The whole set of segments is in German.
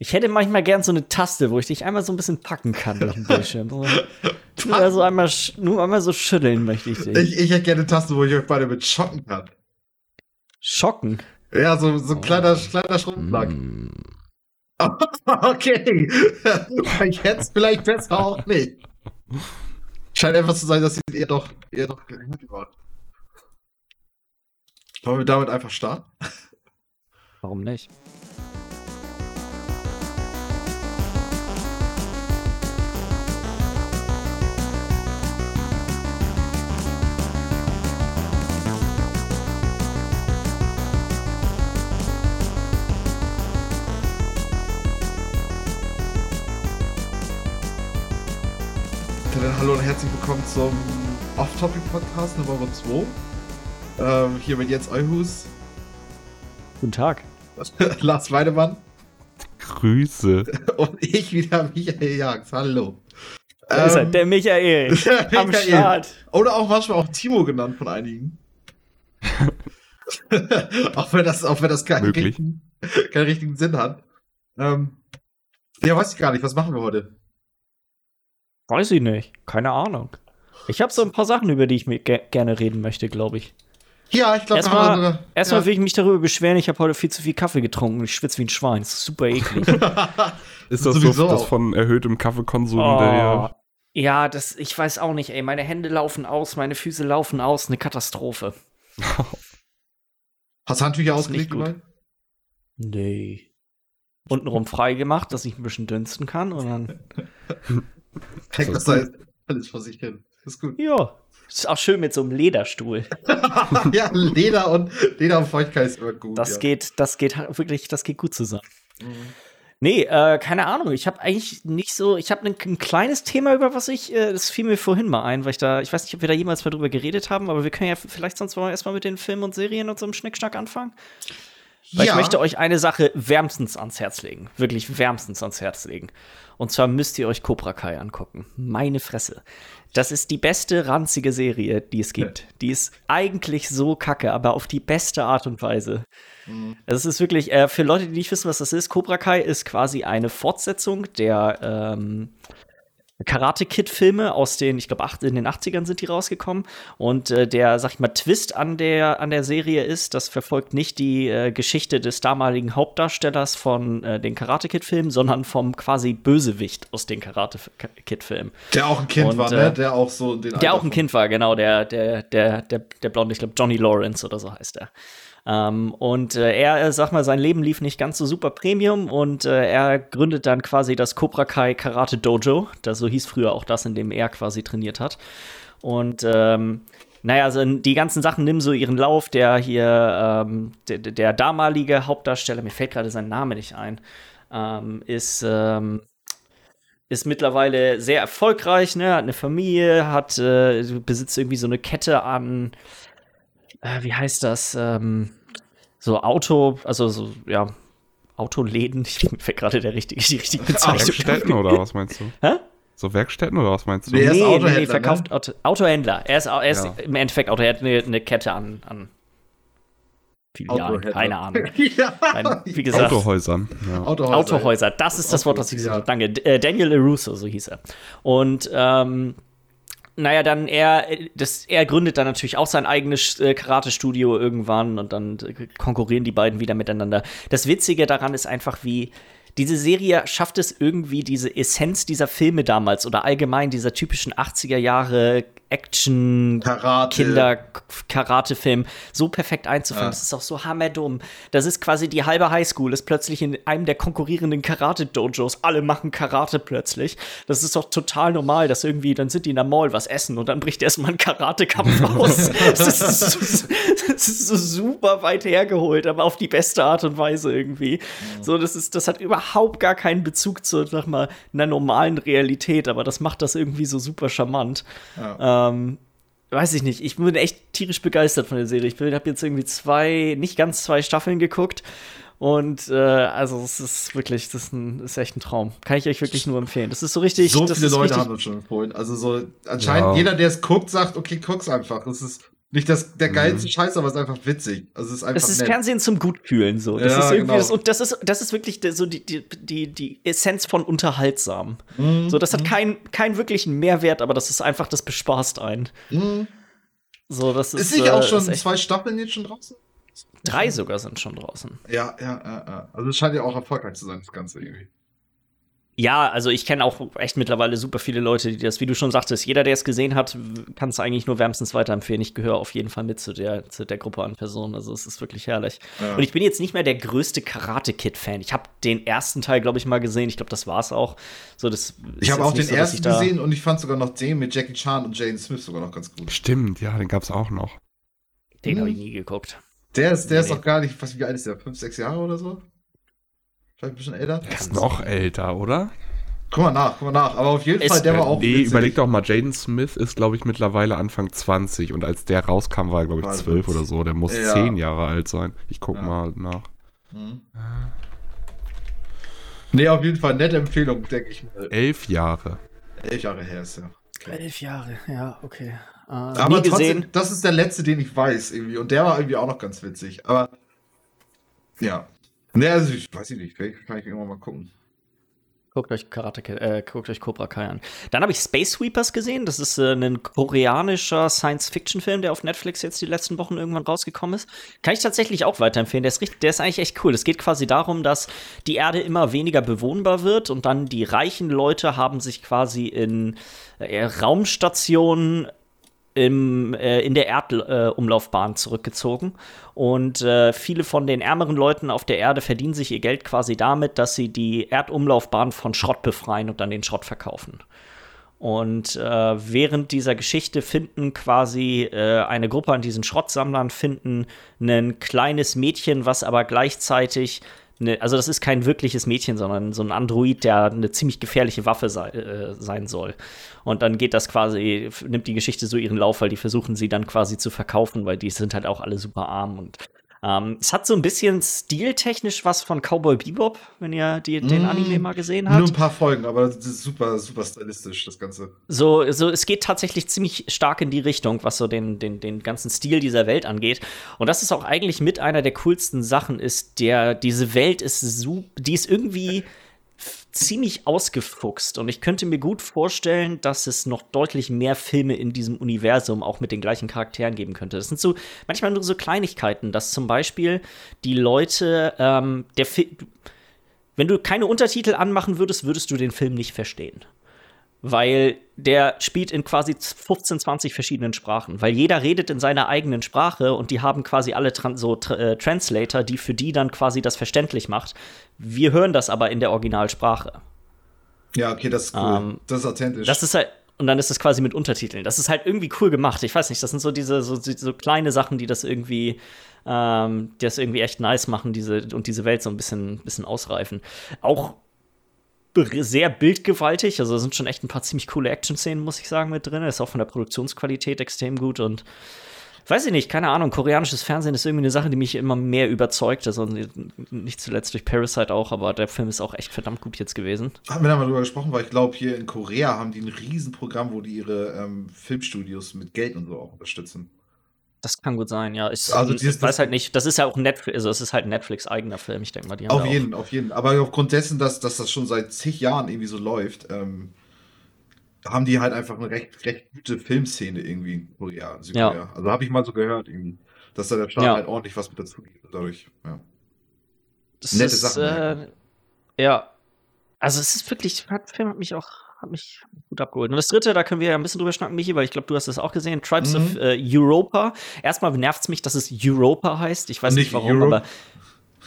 Ich hätte manchmal gern so eine Taste, wo ich dich einmal so ein bisschen packen kann durch den Bildschirm. Nur, so einmal, nur einmal so schütteln möchte ich dich. Ich, ich hätte gerne eine Taste, wo ich euch beide mit schocken kann. Schocken? Ja, so, so ein kleiner, kleiner Schrumpflack. Mm. okay. Jetzt vielleicht besser auch nicht. Scheint einfach zu sein, dass ihr doch, ihr doch wart. Wollen wir damit einfach starten? Warum nicht? Hallo und herzlich willkommen zum Off-Topic-Podcast Nummer 2. Ähm, hier mit Jens Euhus. Guten Tag. Lars Weidemann. Grüße. Und ich wieder Michael Jags. Hallo. Da ähm, ist er, der Michael. der am Michael. Start. Oder auch manchmal auch Timo genannt von einigen. auch wenn das, auch wenn das keinen, richtigen, keinen richtigen Sinn hat. Ähm, ja, weiß ich gar nicht. Was machen wir heute? Weiß ich nicht. Keine Ahnung. Ich habe so ein paar Sachen, über die ich mir ge gerne reden möchte, glaube ich. Ja, ich glaube, erstmal, sogar, erstmal ja. will ich mich darüber beschweren, ich habe heute viel zu viel Kaffee getrunken und ich schwitze wie ein Schwein. Das ist super eklig. ist das so das von erhöhtem Kaffeekonsum? Oh, der ja, das, ich weiß auch nicht, ey. Meine Hände laufen aus, meine Füße laufen aus, eine Katastrophe. Hast du Handtücher ausgelegt, gut? Nee. Untenrum frei gemacht, dass ich ein bisschen dünsten kann und dann. Kriegt das da alles vor sich hin. Ist gut. Ja. Ist auch schön mit so einem Lederstuhl. ja, Leder und Leder und Feuchtigkeit ist immer gut. Das ja. geht, das geht wirklich, das geht gut zusammen. Mhm. Nee, äh, keine Ahnung. Ich habe eigentlich nicht so, ich habe ein, ein, kleines Thema, über was ich, äh, das fiel mir vorhin mal ein, weil ich da, ich weiß nicht, ob wir da jemals mal drüber geredet haben, aber wir können ja vielleicht sonst mal erstmal mit den Filmen und Serien und so einem Schnickschnack anfangen. Weil ja. ich möchte euch eine Sache wärmstens ans Herz legen. Wirklich wärmstens ans Herz legen. Und zwar müsst ihr euch Cobra Kai angucken. Meine Fresse. Das ist die beste ranzige Serie, die es gibt. Ja. Die ist eigentlich so kacke, aber auf die beste Art und Weise. Mhm. Es ist wirklich, äh, für Leute, die nicht wissen, was das ist, Cobra Kai ist quasi eine Fortsetzung der ähm, Karate Kid Filme aus den, ich glaube, in den 80ern sind die rausgekommen. Und äh, der, sag ich mal, Twist an der, an der Serie ist, das verfolgt nicht die äh, Geschichte des damaligen Hauptdarstellers von äh, den Karate Kid Filmen, sondern vom quasi Bösewicht aus den Karate Kid Filmen. Der auch ein Kind Und, war, ne? Äh, der auch so den Der auch ein Kind war, genau, der, der, der, der, der Blonde, ich glaube, Johnny Lawrence oder so heißt er. Ähm, und äh, er, äh, sag mal, sein Leben lief nicht ganz so super Premium und äh, er gründet dann quasi das Cobra Kai Karate Dojo. Das so hieß früher auch das, in dem er quasi trainiert hat. Und ähm, naja, also die ganzen Sachen nehmen so ihren Lauf. Der hier, ähm, der, der, damalige Hauptdarsteller, mir fällt gerade sein Name nicht ein, ähm, ist ähm, ist mittlerweile sehr erfolgreich, ne? hat eine Familie, hat äh, besitzt irgendwie so eine Kette an, äh, wie heißt das? Ähm, so Auto, also so, ja, Autoläden, ich fällt gerade der richtige, die richtige Bezeichnung. Werkstätten oder was meinst du? Hä? So Werkstätten oder was meinst du? Nee, nee, Autohändler, nee verkauft ne? Auto, Autohändler. Er ist, er ist ja. im Endeffekt Auto, er hat eine, eine Kette an, an Filialen, keine Ahnung. ja. Ein, wie gesagt, Autohäusern. Ja. Autohäuser. Autohäuser, das ist das Wort, das ich gesagt habe. Danke. Äh, Daniel LaRusso, so hieß er. Und ähm, naja, dann er, das, er gründet dann natürlich auch sein eigenes äh, Karate-Studio irgendwann und dann äh, konkurrieren die beiden wieder miteinander. Das Witzige daran ist einfach, wie diese Serie schafft es irgendwie, diese Essenz dieser Filme damals oder allgemein dieser typischen 80er Jahre Action, Karate. Kinder, Karate-Film so perfekt einzufangen. Ja. Das ist auch so hammerdumm. Das ist quasi die halbe Highschool, ist plötzlich in einem der konkurrierenden Karate-Dojos. Alle machen Karate plötzlich. Das ist doch total normal, dass irgendwie, dann sind die in der Mall was essen und dann bricht erstmal ein Karate-Kampf aus. das, ist so, das ist so super weit hergeholt, aber auf die beste Art und Weise irgendwie. Mhm. So, das ist, das hat überhaupt gar keinen Bezug zu, sag mal, einer normalen Realität, aber das macht das irgendwie so super charmant. Ja. Ähm, weiß ich nicht. Ich bin echt tierisch begeistert von der Serie. Ich habe jetzt irgendwie zwei, nicht ganz zwei Staffeln geguckt. Und äh, also es ist wirklich, das ist, ein, ist, echt ein Traum. Kann ich euch wirklich nur empfehlen. Das ist so richtig. So viele Leute haben das schon empfohlen. Also so anscheinend ja. jeder, der es guckt, sagt, okay, guck's einfach. Das ist nicht das, der geilste mhm. Scheiß, aber es ist einfach witzig. Also es ist einfach das ist nett. Fernsehen zum Gutkühlen so. Das ja, ist irgendwie genau. das, und das ist, das ist wirklich so die, die, die, die Essenz von unterhaltsam. Mhm. So, das hat mhm. keinen kein wirklichen Mehrwert, aber das ist einfach, das bespaßt einen. Mhm. So, das ist. Ist nicht äh, auch schon zwei Staffeln jetzt schon draußen? Drei sogar sind schon draußen. Ja, ja, ja, ja. Also es scheint ja auch erfolgreich zu sein, das Ganze irgendwie. Ja, also ich kenne auch echt mittlerweile super viele Leute, die das, wie du schon sagtest, jeder, der es gesehen hat, kann es eigentlich nur wärmstens weiterempfehlen. Ich gehöre auf jeden Fall mit zu der, zu der Gruppe an Personen. Also es ist wirklich herrlich. Ja. Und ich bin jetzt nicht mehr der größte Karate Kid-Fan. Ich habe den ersten Teil, glaube ich, mal gesehen. Ich glaube, das war es auch. So, das ich habe auch den so, ersten gesehen und ich fand sogar noch den mit Jackie Chan und Jaden Smith sogar noch ganz gut. Stimmt, ja, den gab es auch noch. Den hm. habe ich nie geguckt. Der ist, der nee. ist auch gar nicht, was wie alt ist der? Fünf, sechs Jahre oder so? Vielleicht ein bisschen älter? Der ist noch älter, oder? Guck mal nach, guck mal nach. Aber auf jeden es, Fall, der war auch. Nee, witzig. überleg doch mal, Jaden Smith ist, glaube ich, mittlerweile Anfang 20 und als der rauskam, war er, glaube ich, 12 oder so. Der muss ja. 10 Jahre alt sein. Ich guck ja. mal nach. Mhm. Nee, auf jeden Fall nette Empfehlung, denke ich mal. Elf Jahre. Elf Jahre her ist ja. Okay. Elf Jahre, ja, okay. Äh, Aber trotzdem, das ist der letzte, den ich weiß, irgendwie. Und der war irgendwie auch noch ganz witzig. Aber ja. Nee, also ich weiß nicht, vielleicht kann ich irgendwann mal gucken. Guckt euch Karate äh, guckt euch Cobra Kai an. Dann habe ich Space Sweepers gesehen. Das ist äh, ein koreanischer Science-Fiction-Film, der auf Netflix jetzt die letzten Wochen irgendwann rausgekommen ist. Kann ich tatsächlich auch weiterempfehlen. Der ist, richtig, der ist eigentlich echt cool. Es geht quasi darum, dass die Erde immer weniger bewohnbar wird und dann die reichen Leute haben sich quasi in äh, Raumstationen im, äh, in der Erdumlaufbahn äh, zurückgezogen. Und äh, viele von den ärmeren Leuten auf der Erde verdienen sich ihr Geld quasi damit, dass sie die Erdumlaufbahn von Schrott befreien und dann den Schrott verkaufen. Und äh, während dieser Geschichte finden quasi äh, eine Gruppe an diesen Schrottsammlern finden ein kleines Mädchen, was aber gleichzeitig eine, also das ist kein wirkliches Mädchen, sondern so ein Android, der eine ziemlich gefährliche Waffe sei, äh, sein soll. Und dann geht das quasi, nimmt die Geschichte so ihren Lauf, weil die versuchen sie dann quasi zu verkaufen, weil die sind halt auch alle super arm und ähm, es hat so ein bisschen stiltechnisch was von Cowboy Bebop, wenn ihr die, den mm, Anime mal gesehen habt. Nur ein paar Folgen, aber das ist super, super stylistisch, das Ganze. So, so, es geht tatsächlich ziemlich stark in die Richtung, was so den, den, den ganzen Stil dieser Welt angeht. Und das ist auch eigentlich mit einer der coolsten Sachen, ist der, diese Welt ist so, die ist irgendwie ziemlich ausgefuchst und ich könnte mir gut vorstellen, dass es noch deutlich mehr Filme in diesem Universum auch mit den gleichen Charakteren geben könnte. Das sind so manchmal nur so Kleinigkeiten, dass zum Beispiel die Leute, ähm, der Fi wenn du keine Untertitel anmachen würdest, würdest du den Film nicht verstehen weil der spielt in quasi 15, 20 verschiedenen Sprachen, weil jeder redet in seiner eigenen Sprache und die haben quasi alle Tran so äh, Translator, die für die dann quasi das verständlich macht. Wir hören das aber in der Originalsprache. Ja, okay, das ist cool. Ähm, das ist authentisch. Das ist halt und dann ist es quasi mit Untertiteln. Das ist halt irgendwie cool gemacht. Ich weiß nicht, das sind so diese so, so kleine Sachen, die das irgendwie ähm, die das irgendwie echt nice machen, diese und diese Welt so ein bisschen bisschen ausreifen. Auch sehr bildgewaltig. Also da sind schon echt ein paar ziemlich coole Action-Szenen, muss ich sagen, mit drin. Ist auch von der Produktionsqualität extrem gut und weiß ich nicht, keine Ahnung. Koreanisches Fernsehen ist irgendwie eine Sache, die mich immer mehr überzeugt. Also nicht zuletzt durch Parasite auch, aber der Film ist auch echt verdammt gut jetzt gewesen. Haben wir da mal drüber gesprochen, weil ich glaube, hier in Korea haben die ein Riesenprogramm, wo die ihre ähm, Filmstudios mit Geld und so auch unterstützen. Das kann gut sein, ja. Ich, also dieses, ich weiß halt nicht, das ist ja auch Netflix, also es ist halt ein Netflix-eigener Film, ich denke mal, Auf jeden, auf jeden. Aber aufgrund dessen, dass, dass das schon seit zig Jahren irgendwie so läuft, ähm, haben die halt einfach eine recht, recht gute Filmszene irgendwie in Korea, Südkorea. Ja. Also habe ich mal so gehört, irgendwie, dass da der Staat ja. halt ordentlich was mit dazu gibt. Dadurch, ja. Das Nette ist, Sachen. Äh, ja. Also es ist wirklich, der Film hat mich auch hat mich gut abgeholt. Und das dritte, da können wir ja ein bisschen drüber schnacken, Michi, weil ich glaube, du hast das auch gesehen. Tribes mhm. of äh, Europa. Erstmal nervt es mich, dass es Europa heißt. Ich weiß nicht, nicht warum, Europe. aber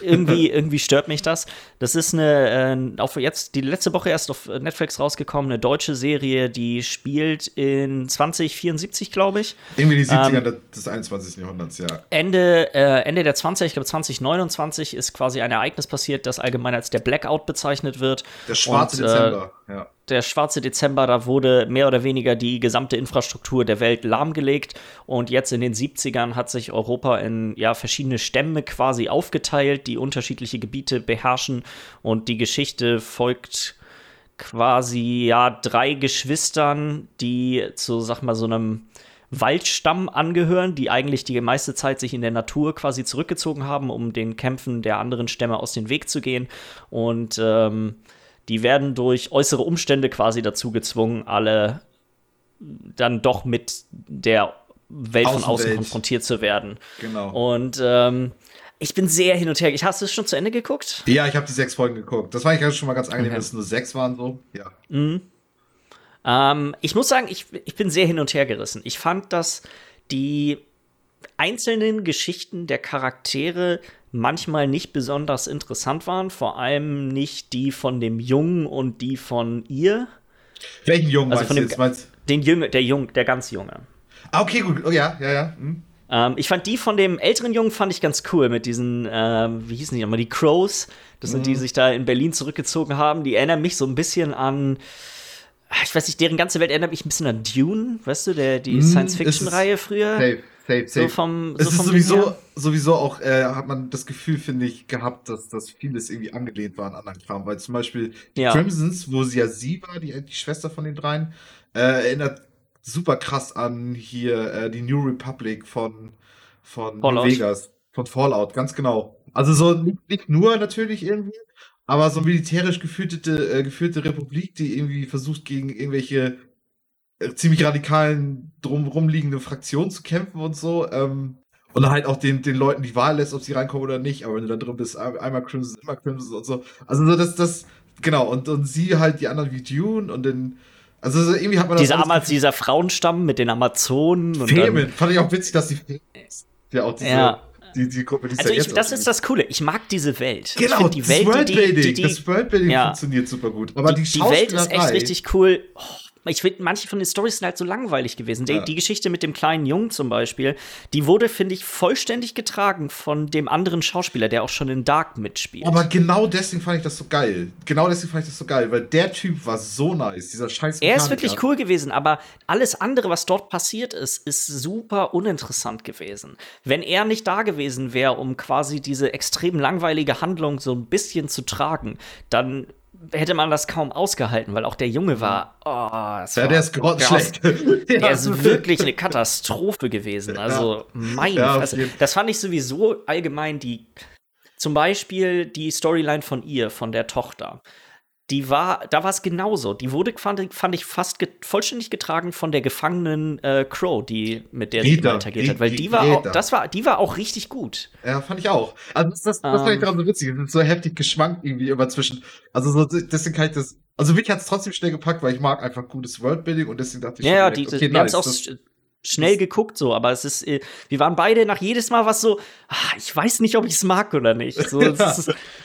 irgendwie, irgendwie stört mich das. Das ist eine, äh, auf jetzt die letzte Woche erst auf Netflix rausgekommen, eine deutsche Serie, die spielt in 2074, glaube ich. Irgendwie die 70er ähm, des 21. Jahrhunderts, ja. Ende, äh, Ende der 20er, ich glaube 2029 ist quasi ein Ereignis passiert, das allgemein als der Blackout bezeichnet wird. Der schwarze Und, äh, Dezember, ja der schwarze Dezember, da wurde mehr oder weniger die gesamte Infrastruktur der Welt lahmgelegt und jetzt in den 70ern hat sich Europa in ja, verschiedene Stämme quasi aufgeteilt, die unterschiedliche Gebiete beherrschen und die Geschichte folgt quasi ja drei Geschwistern, die zu, sag mal, so einem Waldstamm angehören, die eigentlich die meiste Zeit sich in der Natur quasi zurückgezogen haben, um den Kämpfen der anderen Stämme aus dem Weg zu gehen. Und ähm, die werden durch äußere Umstände quasi dazu gezwungen, alle dann doch mit der Welt von außen konfrontiert zu werden. Genau. Und ähm, ich bin sehr hin und her. Ich hast du es schon zu Ende geguckt? Ja, ich habe die sechs Folgen geguckt. Das war eigentlich schon mal ganz angenehm, okay. dass es nur sechs waren so. Ja. Mhm. Ähm, ich muss sagen, ich, ich bin sehr hin und her gerissen. Ich fand, dass die einzelnen Geschichten der Charaktere manchmal nicht besonders interessant waren, vor allem nicht die von dem Jungen und die von ihr. Welchen Jungen also von dem, jetzt? Den Jünger, der Jung, der ganz Junge. Ah, okay, gut. Oh, ja, ja, ja. Hm. Ähm, ich fand die von dem älteren Jungen fand ich ganz cool mit diesen, äh, wie hießen die nochmal, die Crows. Das sind die, die mhm. sich da in Berlin zurückgezogen haben. Die erinnern mich so ein bisschen an ich weiß nicht, deren ganze Welt erinnert mich ein bisschen an Dune, weißt du, der, die mm, Science-Fiction-Reihe früher. Safe, safe, safe. So vom, so es ist sowieso, sowieso auch, äh, hat man das Gefühl, finde ich, gehabt, dass das vieles irgendwie angelehnt war an anderen Kram, weil zum Beispiel ja. Crimsons, wo sie ja sie war, die, die Schwester von den dreien, äh, erinnert super krass an hier äh, die New Republic von, von Fallout. Vegas, von Fallout, ganz genau. Also so nicht, nur natürlich irgendwie, aber so militärisch geführte, äh, geführte Republik, die irgendwie versucht, gegen irgendwelche ziemlich radikalen, drumherum liegende Fraktionen zu kämpfen und so. Ähm, und halt auch den, den Leuten die Wahl lässt, ob sie reinkommen oder nicht. Aber wenn du da drin bist, einmal Crimson, immer Crimson und so. Also so, das, das, genau. Und, und sie halt die anderen wie Dune und den, also so irgendwie hat man Diese Amaz dieser Frauenstamm mit den Amazonen. Femen. Fand ich auch witzig, dass die Femen ja auch diese, ja die, die Gruppe, die also ich, das ist das Coole. Ich mag diese Welt. Genau, die Welt, Worldbuilding. Das Worldbuilding ja. funktioniert super gut. Aber die, die, die Welt ist echt richtig cool. Oh, ich finde, manche von den Stories sind halt so langweilig gewesen. Die, ja. die Geschichte mit dem kleinen Jungen zum Beispiel, die wurde, finde ich, vollständig getragen von dem anderen Schauspieler, der auch schon in Dark mitspielt. Aber genau deswegen fand ich das so geil. Genau deswegen fand ich das so geil, weil der Typ war so nice, dieser scheiß Er ist wirklich cool gewesen, aber alles andere, was dort passiert ist, ist super uninteressant gewesen. Wenn er nicht da gewesen wäre, um quasi diese extrem langweilige Handlung so ein bisschen zu tragen, dann hätte man das kaum ausgehalten, weil auch der Junge war. Oh, ja, war, der ist grottenschlecht. Der ist wirklich eine Katastrophe gewesen. Also, ja. meine ja, Fresse. Das fand ich sowieso allgemein die. Zum Beispiel die Storyline von ihr, von der Tochter die war, da war es genauso. Die wurde, fand, fand ich, fast ge vollständig getragen von der gefangenen äh, Crow, die mit der sie weitergeht hat. Weil die, die war auch, das war, die war auch richtig gut. Ja, fand ich auch. Also das, das, das um, fand ich ähm. daran so witzig. Es ist so heftig geschwankt irgendwie immer zwischen. Also so, deswegen kann ich das. Also mich hat es trotzdem schnell gepackt, weil ich mag einfach gutes Worldbuilding und deswegen dachte ich, ja, ja, die, okay, die nice, auch schnell geguckt, so, aber es ist, äh, wir waren beide nach jedes Mal was so, ach, ich weiß nicht, ob ich es mag oder nicht. So, ja.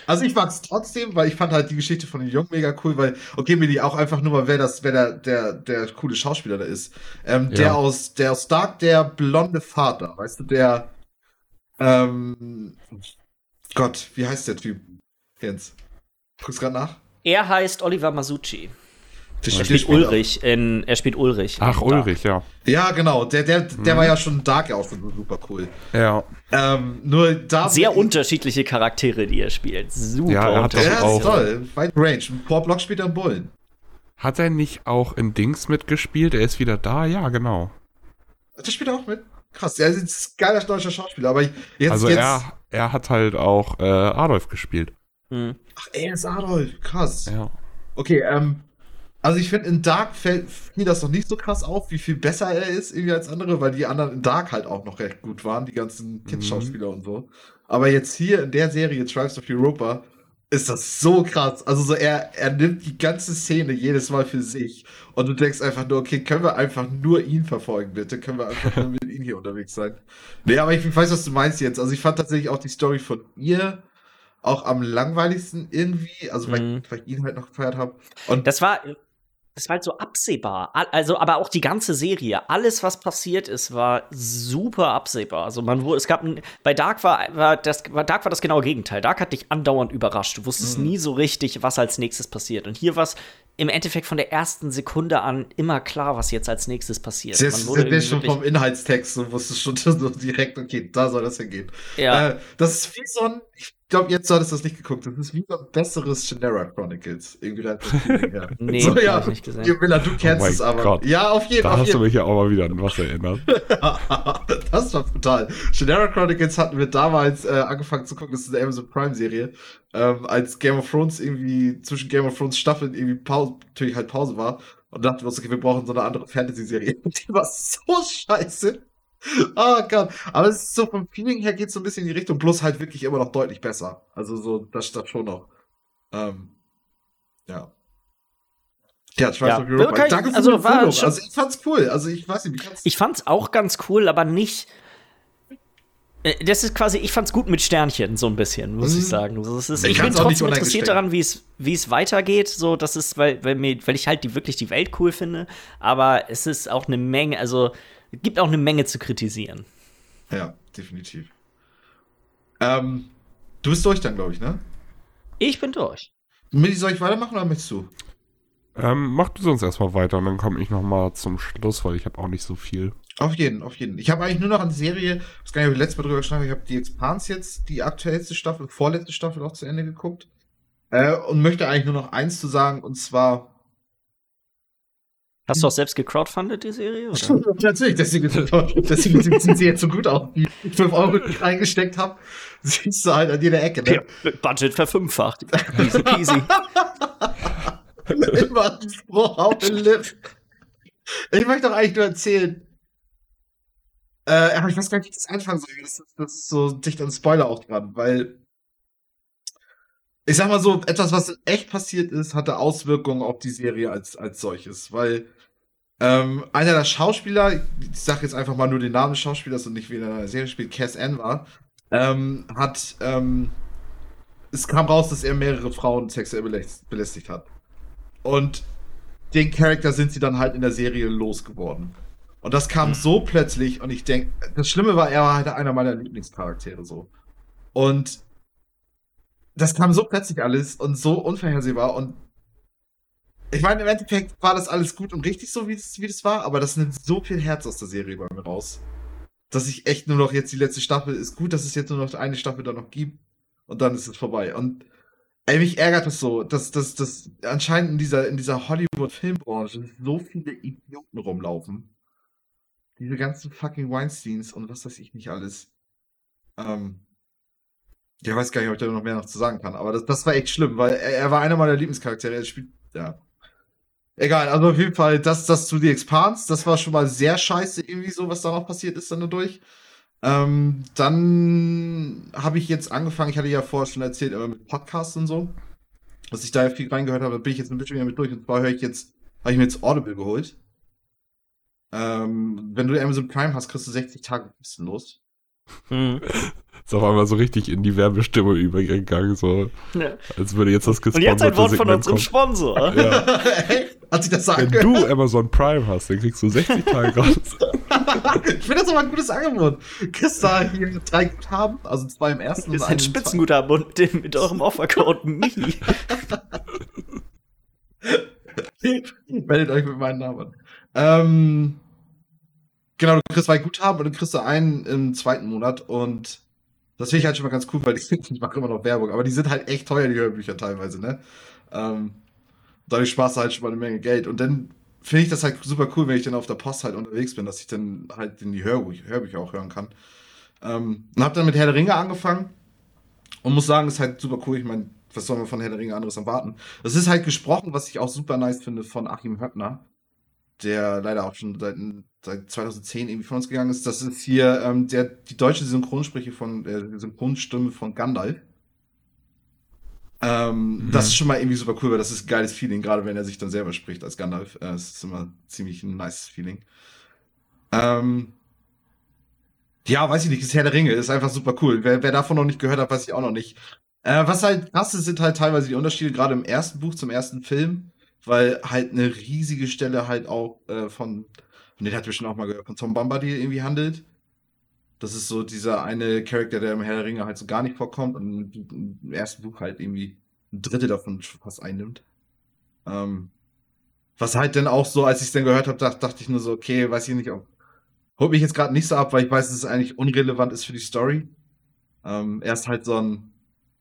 also ich mag es trotzdem, weil ich fand halt die Geschichte von den Jungen mega cool, weil, okay, mir die auch einfach nur mal, wer das, wer der, der, der coole Schauspieler da ist. Ähm, ja. Der aus, der aus Dark, der blonde Vater, weißt du, der, ähm, Gott, wie heißt der Typ? Jens. Guckst gerade nach? Er heißt Oliver Masucci. Er spielt Ulrich in, er spielt Ulrich. Ach, Ulrich, ja. Ja, genau. Der, der, der mhm. war ja schon Dark auch super cool. Ja. Ähm, nur da. Sehr unterschiedliche Charaktere, die er spielt. Super. Ja, er hat das ja, auch. ist toll. Wide Range. Paul Block spielt am Bullen. Hat er nicht auch in Dings mitgespielt? Er ist wieder da? Ja, genau. Der spielt auch mit. Krass. Er ist ein geiler deutscher Schauspieler. Aber jetzt. Also jetzt er, er hat halt auch äh, Adolf gespielt. Mhm. Ach, er ist Adolf. Krass. Ja. Okay, ähm, also ich finde, in Dark fällt mir das noch nicht so krass auf, wie viel besser er ist irgendwie als andere, weil die anderen in Dark halt auch noch recht gut waren, die ganzen Kids-Schauspieler mhm. und so. Aber jetzt hier in der Serie Tribes of Europa ist das so krass. Also so er, er nimmt die ganze Szene jedes Mal für sich und du denkst einfach nur, okay, können wir einfach nur ihn verfolgen, bitte? Können wir einfach nur mit ihm hier unterwegs sein? Nee, aber ich weiß, was du meinst jetzt. Also ich fand tatsächlich auch die Story von ihr auch am langweiligsten irgendwie, also weil, mhm. weil ich ihn halt noch gefeiert habe. Und das war das war halt so absehbar. Also, aber auch die ganze Serie, alles, was passiert ist, war super absehbar. Also, man wurde, es gab ein, bei Dark war, war das, Dark war das genaue Gegenteil. Dark hat dich andauernd überrascht. Du wusstest mhm. nie so richtig, was als nächstes passiert. Und hier war es im Endeffekt von der ersten Sekunde an immer klar, was jetzt als nächstes passiert. Das ist schon vom Inhaltstext, du wusstest schon so direkt, okay, da soll das hingehen. Ja. Äh, das ist wie so ein, ich glaube, jetzt hattest du das nicht geguckt. Das ist wie ein besseres Genera Chronicles. Irgendwie da ja. Nee, so, ja, ich nicht gesehen. Miller, du kennst oh es aber. Gott. Ja, auf jeden Fall. Da hast jeden. du mich ja auch mal wieder an was erinnert. das war brutal. Genera Chronicles hatten wir damals äh, angefangen zu gucken. Das ist eine Amazon Prime Serie. Ähm, als Game of Thrones irgendwie zwischen Game of Thrones Staffeln irgendwie Pause, natürlich halt Pause war. Und dachten wir uns, okay, wir brauchen so eine andere Fantasy-Serie. Die war so scheiße oh Gott. Aber es ist so vom Feeling her geht es so ein bisschen in die Richtung, plus halt wirklich immer noch deutlich besser. Also so, das das schon noch. Ähm, ja. Ja, Trials ja. of Europa. Ich, Danke für also, war also ich fand's cool. Also ich weiß nicht, wie kannst Ich fand's auch ganz cool, aber nicht. Äh, das ist quasi, ich fand's gut mit Sternchen, so ein bisschen, muss mhm. ich sagen. Das ist, ich, ich bin trotzdem interessiert daran, wie es, wie es weitergeht. So, das ist, weil, weil, mir, weil ich halt die, wirklich die Welt cool finde. Aber es ist auch eine Menge, also gibt auch eine Menge zu kritisieren. Ja, definitiv. Ähm, du bist durch dann, glaube ich, ne? Ich bin durch. Milli, soll ich weitermachen oder möchtest du? Ähm, mach du sonst erstmal weiter und dann komme ich noch mal zum Schluss, weil ich habe auch nicht so viel. Auf jeden, auf jeden. Ich habe eigentlich nur noch eine Serie, das kann ich habe letztes Mal drüber geschrieben, ich habe die Expans jetzt, die aktuellste Staffel, vorletzte Staffel auch zu Ende geguckt. Äh, und möchte eigentlich nur noch eins zu sagen, und zwar Hast du auch selbst gecrowdfundet, die Serie? Natürlich, deswegen, deswegen sieht sie jetzt so gut aus, wie ich 5 Euro reingesteckt habe. Siehst du halt an jeder Ecke, ne? Ja, Budget verfünffacht. Easy peasy. Immer ein Spruch auf den Lippen. Ich möchte doch eigentlich nur erzählen. Äh, aber ich weiß gar nicht, wie ich das anfangen soll. Das, das ist so dicht an Spoiler auch dran, weil ich sag mal so, etwas, was echt passiert ist, hatte Auswirkungen auf die Serie als, als solches, weil ähm, einer der Schauspieler, ich sag jetzt einfach mal nur den Namen des Schauspielers und nicht wie in der Serie spielt, Cass N war, ähm, hat, ähm, es kam raus, dass er mehrere Frauen sexuell belästigt hat. Und den Charakter sind sie dann halt in der Serie losgeworden. Und das kam so plötzlich und ich denke, das Schlimme war, er war halt einer meiner Lieblingscharaktere so. Und das kam so plötzlich alles und so unvorhersehbar und ich meine, im Endeffekt war das alles gut und richtig so, wie das, wie das war, aber das nimmt so viel Herz aus der Serie bei mir raus. Dass ich echt nur noch jetzt die letzte Staffel ist gut, dass es jetzt nur noch eine Staffel da noch gibt und dann ist es vorbei. Und ey, mich ärgert es so, dass, dass, dass anscheinend in dieser, in dieser Hollywood-Filmbranche so viele Idioten rumlaufen. Diese ganzen fucking Weinsteins und was weiß ich nicht alles. Ähm, ich weiß gar nicht, ob ich da noch mehr noch zu sagen kann, aber das, das war echt schlimm, weil er, er war einer meiner Lieblingscharaktere. Er spielt, ja, Egal, also auf jeden Fall, das, das zu The Expanse, das war schon mal sehr scheiße, irgendwie so, was da noch passiert ist dann dadurch. Ähm, dann habe ich jetzt angefangen, ich hatte ja vorher schon erzählt, aber mit Podcasts und so, dass ich da viel reingehört habe, da bin ich jetzt ein bisschen wieder mit durch. Und zwar höre ich jetzt, habe ich mir jetzt Audible geholt. Ähm, wenn du Amazon Prime hast, kriegst du 60 Tage kostenlos. Hm. Ist auf einmal so richtig in die Werbestimme übergegangen, so. Ja. Als würde jetzt das gesponsert Und jetzt ein Wort von unserem Sponsor. Ja. Hat sich das sagen Wenn du Amazon Prime hast, dann kriegst du 60 Tage raus. ich finde das aber ein gutes Angebot. Kriegst da hier drei Guthaben, also zwei im ersten. Das ist ein Spitzenguthaben und mit, mit eurem Offercode Michi. Meldet euch mit meinen Namen Ähm, genau, du kriegst zwei Guthaben und dann kriegst du einen im zweiten Monat und das finde ich halt schon mal ganz cool, weil ich, ich mache immer noch Werbung, aber die sind halt echt teuer, die Hörbücher teilweise, ne? Ähm, dadurch sparst du halt schon mal eine Menge Geld. Und dann finde ich das halt super cool, wenn ich dann auf der Post halt unterwegs bin, dass ich dann halt in die Hörbücher, Hörbücher auch hören kann. Ähm, und habe dann mit Herr der Ringe angefangen und muss sagen, ist halt super cool. Ich meine, was soll man von Herr der Ringe anderes erwarten? Das ist halt gesprochen, was ich auch super nice finde, von Achim Höppner, der leider auch schon seit, seit 2010 irgendwie von uns gegangen ist. Das ist hier ähm, der, die deutsche Synchronspreche von, äh, Synchronstimme von Gandalf. Ähm, mhm. Das ist schon mal irgendwie super cool, weil das ist ein geiles Feeling, gerade wenn er sich dann selber spricht als Gandalf. Äh, das ist immer ziemlich ein nice Feeling. Ähm, ja, weiß ich nicht, ist Herr der Ringe, ist einfach super cool. Wer, wer davon noch nicht gehört hat, weiß ich auch noch nicht. Äh, was halt krass ist, sind halt teilweise die Unterschiede, gerade im ersten Buch zum ersten Film, weil halt eine riesige Stelle halt auch äh, von, von den hat bestimmt auch mal gehört, von Tom Bombadil irgendwie handelt. Das ist so dieser eine Charakter, der im Herr der Ringe halt so gar nicht vorkommt und im ersten Buch halt irgendwie ein Drittel davon fast einnimmt. Ähm, was halt dann auch so, als ich es dann gehört habe, dachte, dachte ich nur so, okay, weiß ich nicht, ob holt mich jetzt gerade nicht so ab, weil ich weiß, dass es eigentlich unrelevant ist für die Story. Ähm, er ist halt so ein,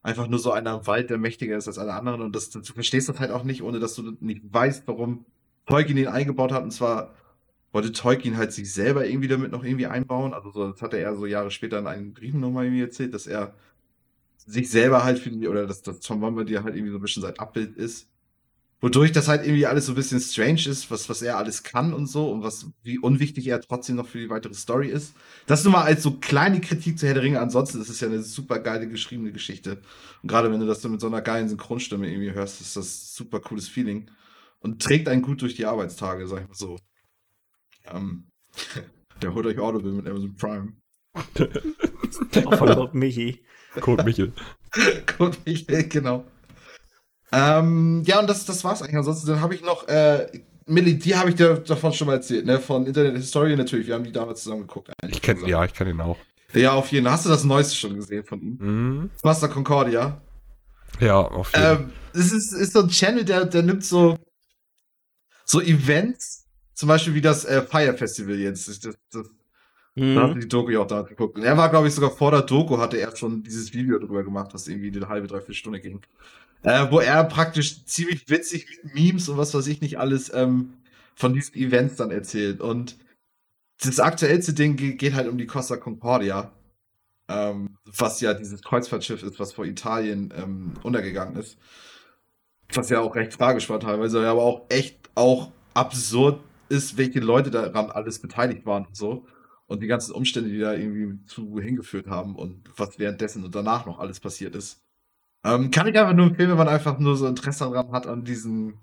einfach nur so einer im Wald, der mächtiger ist als alle anderen. Und das, du verstehst das halt auch nicht, ohne dass du nicht weißt, warum Tolkien ihn eingebaut hat. Und zwar wollte Tolkien halt sich selber irgendwie damit noch irgendwie einbauen. Also so, das hat er so Jahre später in einem Brief nochmal irgendwie erzählt, dass er sich selber halt für die, oder dass, dass Tom Bombadil halt irgendwie so ein bisschen sein Abbild ist. Wodurch das halt irgendwie alles so ein bisschen strange ist, was, was er alles kann und so und was, wie unwichtig er trotzdem noch für die weitere Story ist. Das nur mal als so kleine Kritik zu Herr der Ringe. Ansonsten ist es ja eine super geile geschriebene Geschichte. Und gerade wenn du das dann mit so einer geilen Synchronstimme irgendwie hörst, ist das super cooles Feeling. Und trägt einen gut durch die Arbeitstage, sag ich mal so. Ähm, der holt euch Audible mit Amazon Prime. Von Code Michi. Code Michel. Code Michel, genau. Ähm, ja, und das, das war's eigentlich. Ansonsten dann habe ich noch, äh, Millie, die habe ich dir davon schon mal erzählt, ne? Von Internet History natürlich. Wir haben die damals zusammen geguckt. Ich kenne, ja, ich kenne ihn auch. Ja, auf jeden Fall. Hast du das Neueste schon gesehen von ihm? Mhm. Master Concordia. Ja, auf jeden Fall. Ähm, es ist, ist so ein Channel, der, der nimmt so, so Events, zum Beispiel wie das äh, Fire Festival jetzt. Das, das, das, mhm. Da hast du die Doku ja auch da geguckt. Und er war, glaube ich, sogar vor der Doku hatte er schon dieses Video drüber gemacht, das irgendwie eine halbe, dreiviertel Stunde ging äh, wo er praktisch ziemlich witzig mit Memes und was weiß ich nicht alles ähm, von diesen Events dann erzählt. Und das aktuellste Ding geht halt um die Costa Concordia, ähm, was ja dieses Kreuzfahrtschiff ist, was vor Italien ähm, untergegangen ist. Was ja auch recht tragisch war teilweise, aber auch echt auch absurd ist, welche Leute daran alles beteiligt waren und so. Und die ganzen Umstände, die da irgendwie zu hingeführt haben und was währenddessen und danach noch alles passiert ist. Ähm, kann ich einfach nur empfehlen, wenn man einfach nur so Interesse daran hat, an diesen,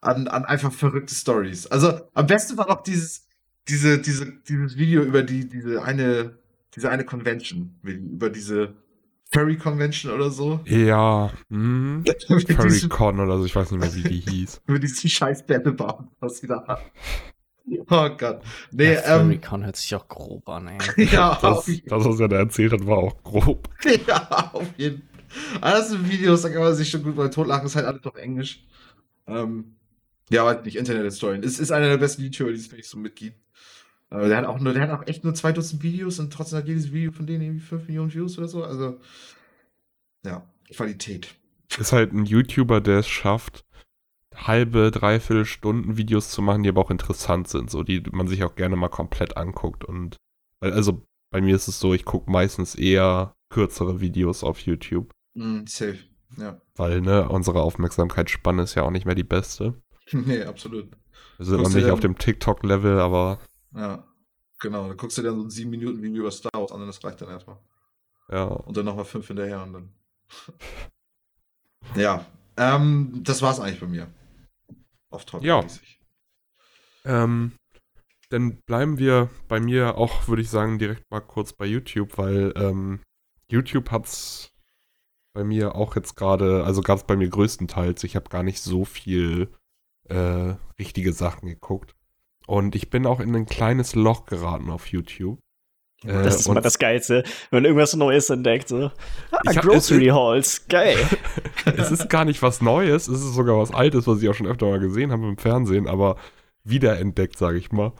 an, an einfach verrückte Stories. Also am besten war doch dieses, diese, diese, dieses Video über die, diese eine, diese eine Convention, über diese Furry Convention oder so. Ja, hm. Furry-Con oder so, ich weiß nicht mehr, wie die hieß. über diesen scheiß Battlebaum, was sie da haben. Oh Gott. Nee, ja, ähm, Furry-Con hört sich auch grob an, ey. ja, das, das, was er da erzählt hat, war auch grob. ja, auf jeden Fall. Alles sind Videos, da kann man sich schon gut bei totlachen, ist halt alles auf Englisch. Ähm, ja, aber nicht Internet-Historien. Es ist einer der besten YouTuber, die es wirklich so mitgibt. Äh, der hat auch nur, der hat auch echt nur zwei Dutzend Videos und trotzdem hat jedes Video von denen irgendwie 5 Millionen Views oder so. Also, ja, Qualität. Ist halt ein YouTuber, der es schafft, halbe, dreiviertel Stunden Videos zu machen, die aber auch interessant sind, so die man sich auch gerne mal komplett anguckt. Und also bei mir ist es so, ich gucke meistens eher kürzere Videos auf YouTube. Mm, safe, ja. Weil, ne, unsere Aufmerksamkeitsspanne ist ja auch nicht mehr die beste. nee, absolut. Wir sind noch nicht auf dem TikTok-Level, aber. Ja, genau. Dann guckst du dir dann so 7 Minuten Video über Star Wars an und das reicht dann erstmal. Ja. Und dann nochmal 5 hinterher und dann. ja. Ähm, das war's eigentlich bei mir. Auf top Ja. Ähm, dann bleiben wir bei mir auch, würde ich sagen, direkt mal kurz bei YouTube, weil ähm, YouTube hat's bei mir auch jetzt gerade, also gab es bei mir größtenteils, ich habe gar nicht so viel äh, richtige Sachen geguckt. Und ich bin auch in ein kleines Loch geraten auf YouTube. Äh, das ist immer das Geilste, wenn irgendwas Neues entdeckt. So. Ah, Grocery Halls, geil. es ist gar nicht was Neues, es ist sogar was Altes, was ich auch schon öfter mal gesehen habe im Fernsehen, aber wiederentdeckt, sage ich mal.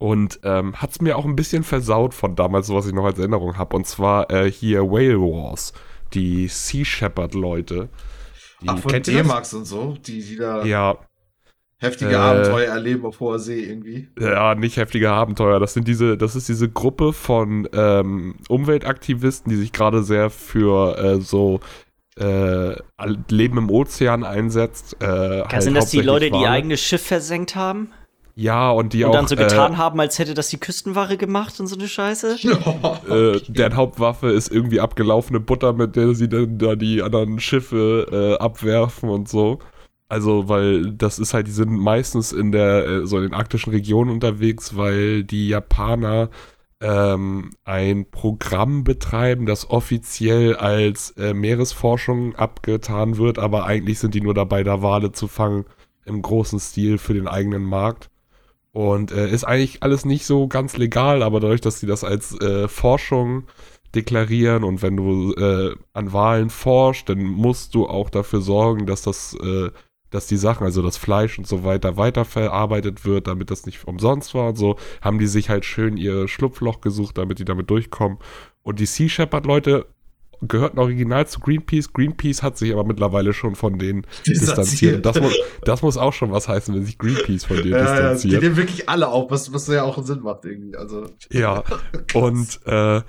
Und ähm, hat es mir auch ein bisschen versaut von damals, so was ich noch als Erinnerung habe. Und zwar äh, hier Whale Wars, die Sea Shepherd-Leute. Ach, von D-Max und so, die, die da ja, heftige äh, Abenteuer erleben auf hoher See irgendwie. Ja, nicht heftige Abenteuer. Das sind diese, das ist diese Gruppe von ähm, Umweltaktivisten, die sich gerade sehr für äh, so äh, Leben im Ozean einsetzt. Äh, halt sind das die Leute, die ihr eigenes Schiff versenkt haben? Ja, und die und auch. Und dann so getan äh, haben, als hätte das die Küstenwache gemacht und so eine Scheiße. äh, deren Hauptwaffe ist irgendwie abgelaufene Butter, mit der sie dann da die anderen Schiffe äh, abwerfen und so. Also, weil das ist halt, die sind meistens in der, äh, so in den arktischen Regionen unterwegs, weil die Japaner ähm, ein Programm betreiben, das offiziell als äh, Meeresforschung abgetan wird, aber eigentlich sind die nur dabei, da Wale zu fangen im großen Stil für den eigenen Markt. Und äh, ist eigentlich alles nicht so ganz legal, aber dadurch, dass sie das als äh, Forschung deklarieren und wenn du äh, an Wahlen forschst, dann musst du auch dafür sorgen, dass das, äh, dass die Sachen, also das Fleisch und so weiter, weiterverarbeitet wird, damit das nicht umsonst war und so, haben die sich halt schön ihr Schlupfloch gesucht, damit die damit durchkommen. Und die Sea Shepherd-Leute gehörten original zu Greenpeace. Greenpeace hat sich aber mittlerweile schon von denen distanziert. Das muss, das muss auch schon was heißen, wenn sich Greenpeace von denen ja, distanziert. Ja, die nehmen wirklich alle auf, was, was ja auch Sinn macht irgendwie. Also. Ja, und äh,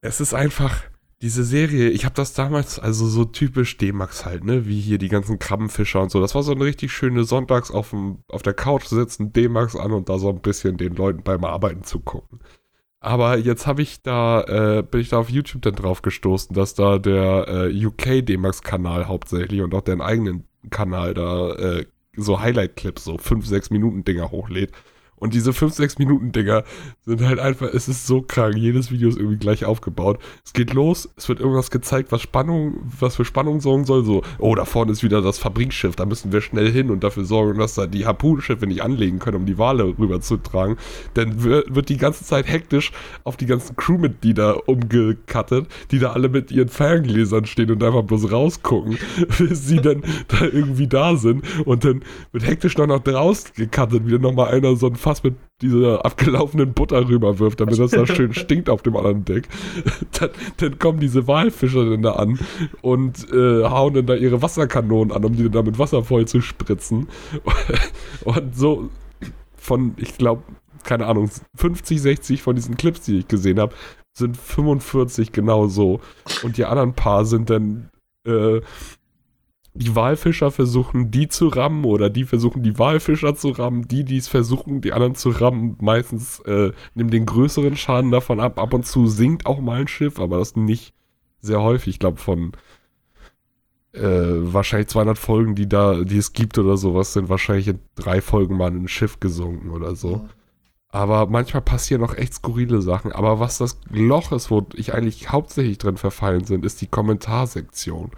es ist einfach diese Serie, ich habe das damals, also so typisch D-Max halt, ne, wie hier die ganzen Krabbenfischer und so. Das war so eine richtig schöne Sonntags auf, dem, auf der Couch sitzen, D-Max an und da so ein bisschen den Leuten beim Arbeiten zu gucken. Aber jetzt habe ich da, äh, bin ich da auf YouTube dann drauf gestoßen, dass da der äh, UK D-Max-Kanal hauptsächlich und auch deren eigenen Kanal da äh, so Highlight-Clips, so 5, 6 Minuten Dinger hochlädt. Und diese 5, 6 Minuten Dinger sind halt einfach, es ist so krank. Jedes Video ist irgendwie gleich aufgebaut. Es geht los, es wird irgendwas gezeigt, was Spannung, was für Spannung sorgen soll. So, oh, da vorne ist wieder das Fabrikschiff, da müssen wir schnell hin und dafür sorgen, dass da die Harpunenschiffe nicht anlegen können, um die Wale rüberzutragen. Dann wird die ganze Zeit hektisch auf die ganzen Crewmitglieder umgekattet, die da alle mit ihren Ferngläsern stehen und einfach bloß rausgucken, bis sie dann da irgendwie da sind. Und dann wird hektisch noch nach draußen gekattet, wieder nochmal einer so ein Fass mit dieser abgelaufenen Butter rüberwirft, damit das da schön stinkt auf dem anderen Deck. Dann, dann kommen diese Walfischer dann da an und äh, hauen dann da ihre Wasserkanonen an, um die dann da mit Wasser voll zu spritzen. Und so von, ich glaube, keine Ahnung, 50, 60 von diesen Clips, die ich gesehen habe, sind 45 genau so. Und die anderen paar sind dann äh, die Walfischer versuchen, die zu rammen oder die versuchen, die Walfischer zu rammen, die, die es versuchen, die anderen zu rammen, meistens äh, nehmen den größeren Schaden davon ab. Ab und zu sinkt auch mal ein Schiff, aber das nicht sehr häufig. Ich glaube, von äh, wahrscheinlich 200 Folgen, die da, die es gibt oder sowas, sind wahrscheinlich in drei Folgen mal ein Schiff gesunken oder so. Ja. Aber manchmal passieren auch echt skurrile Sachen. Aber was das Loch ist, wo ich eigentlich hauptsächlich drin verfallen sind, ist die Kommentarsektion.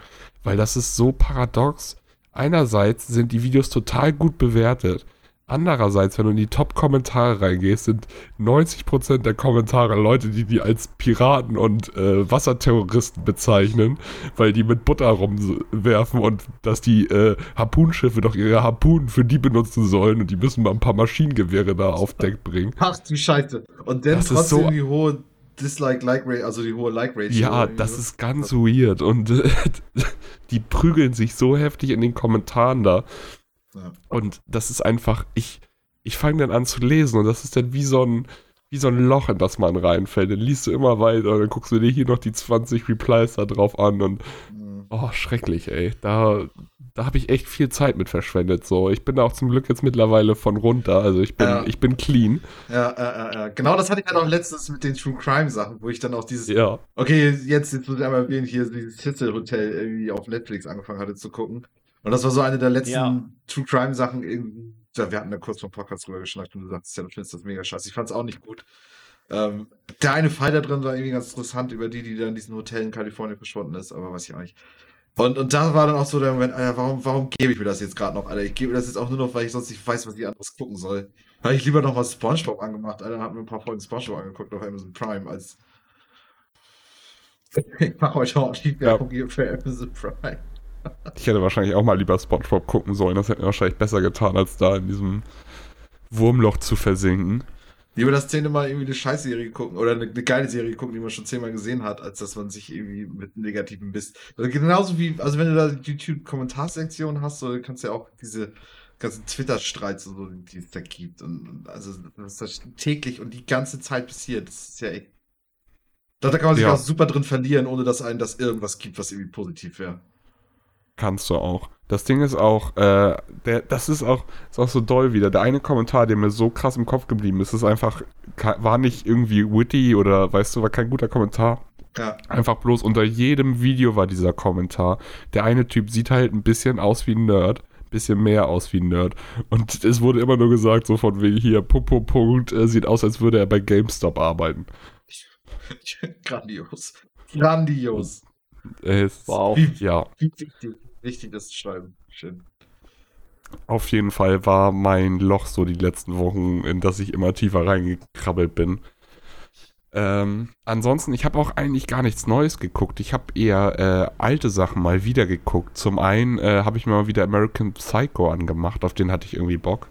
Weil das ist so paradox. Einerseits sind die Videos total gut bewertet. Andererseits, wenn du in die Top-Kommentare reingehst, sind 90% der Kommentare Leute, die die als Piraten und äh, Wasserterroristen bezeichnen, weil die mit Butter rumwerfen und dass die äh, Harpunschiffe doch ihre Harpunen für die benutzen sollen und die müssen mal ein paar Maschinengewehre da auf Deck bringen. Ach du Scheiße. Und dann das trotzdem so, die hohe Dislike-Like-Rate, also die hohe Like-Rate. Ja, das so. ist ganz weird. Und äh, die prügeln sich so heftig in den Kommentaren da. Ja. Und das ist einfach, ich, ich fange dann an zu lesen und das ist dann wie so ein, wie so ein Loch, in das man reinfällt. Dann liest du immer weiter und dann guckst du dir hier noch die 20 Replies da drauf an und mhm. oh, schrecklich, ey. Da, da habe ich echt viel Zeit mit verschwendet. So, ich bin auch zum Glück jetzt mittlerweile von runter. Also ich bin, ja. ich bin clean. Ja, äh, äh, genau das hatte ich ja noch letztens mit den True Crime Sachen, wo ich dann auch dieses. Ja. Okay, jetzt, jetzt muss ich einmal erwähnen, hier dieses Cecil Hotel irgendwie auf Netflix angefangen hatte zu gucken. Und das war so eine der letzten ja. True Crime Sachen. Ja, wir hatten da kurz vom Podcast drüber geschnackt und du sagst, ja, du findest das mega scheiße. Ich fand es auch nicht gut. Ähm, der eine Fall da drin war irgendwie ganz interessant über die, die da in diesem Hotel in Kalifornien verschwunden ist, aber weiß ich auch nicht. Und, und da war dann auch so der Moment, Alter, warum, warum gebe ich mir das jetzt gerade noch, Alter? Ich gebe mir das jetzt auch nur noch, weil ich sonst nicht weiß, was ich anderes gucken soll. Habe ich lieber noch mal Spongebob angemacht, Alter, hab mir ein paar Folgen Spongebob angeguckt auf Amazon Prime, als ich mache heute auch die Werbung hier für Amazon Prime. Ich hätte wahrscheinlich auch mal lieber Spongebob gucken sollen, das hätte mir wahrscheinlich besser getan, als da in diesem Wurmloch zu versinken. Lieber das zehnte irgendwie eine Scheißserie gucken oder eine, eine, geile Serie gucken, die man schon zehnmal gesehen hat, als dass man sich irgendwie mit negativen Biss. Also genauso wie, also wenn du da die YouTube-Kommentarsektion hast, so kannst du ja auch diese ganzen Twitter-Streits so, die es da gibt. Und, und also das täglich und die ganze Zeit passiert. Das ist ja echt. Da, da kann man sich ja. auch super drin verlieren, ohne dass einen das irgendwas gibt, was irgendwie positiv wäre. Kannst du auch. Das Ding ist auch, äh, der, das ist auch, ist auch so doll wieder. Der eine Kommentar, der mir so krass im Kopf geblieben ist, ist einfach, war nicht irgendwie witty oder weißt du, war kein guter Kommentar. Ja. Einfach bloß unter jedem Video war dieser Kommentar. Der eine Typ sieht halt ein bisschen aus wie ein Nerd, bisschen mehr aus wie ein Nerd. Und es wurde immer nur gesagt, so von wegen hier, Punkt, Punkt, Punkt, äh, sieht aus, als würde er bei GameStop arbeiten. Grandios. Grandios. Äh, wow. Wie, ja. Wie wichtig wichtig, das zu schreiben. Schön. Auf jeden Fall war mein Loch so die letzten Wochen, in das ich immer tiefer reingekrabbelt bin. Ähm, ansonsten, ich habe auch eigentlich gar nichts Neues geguckt. Ich habe eher äh, alte Sachen mal wieder geguckt. Zum einen äh, habe ich mir mal wieder American Psycho angemacht, auf den hatte ich irgendwie Bock.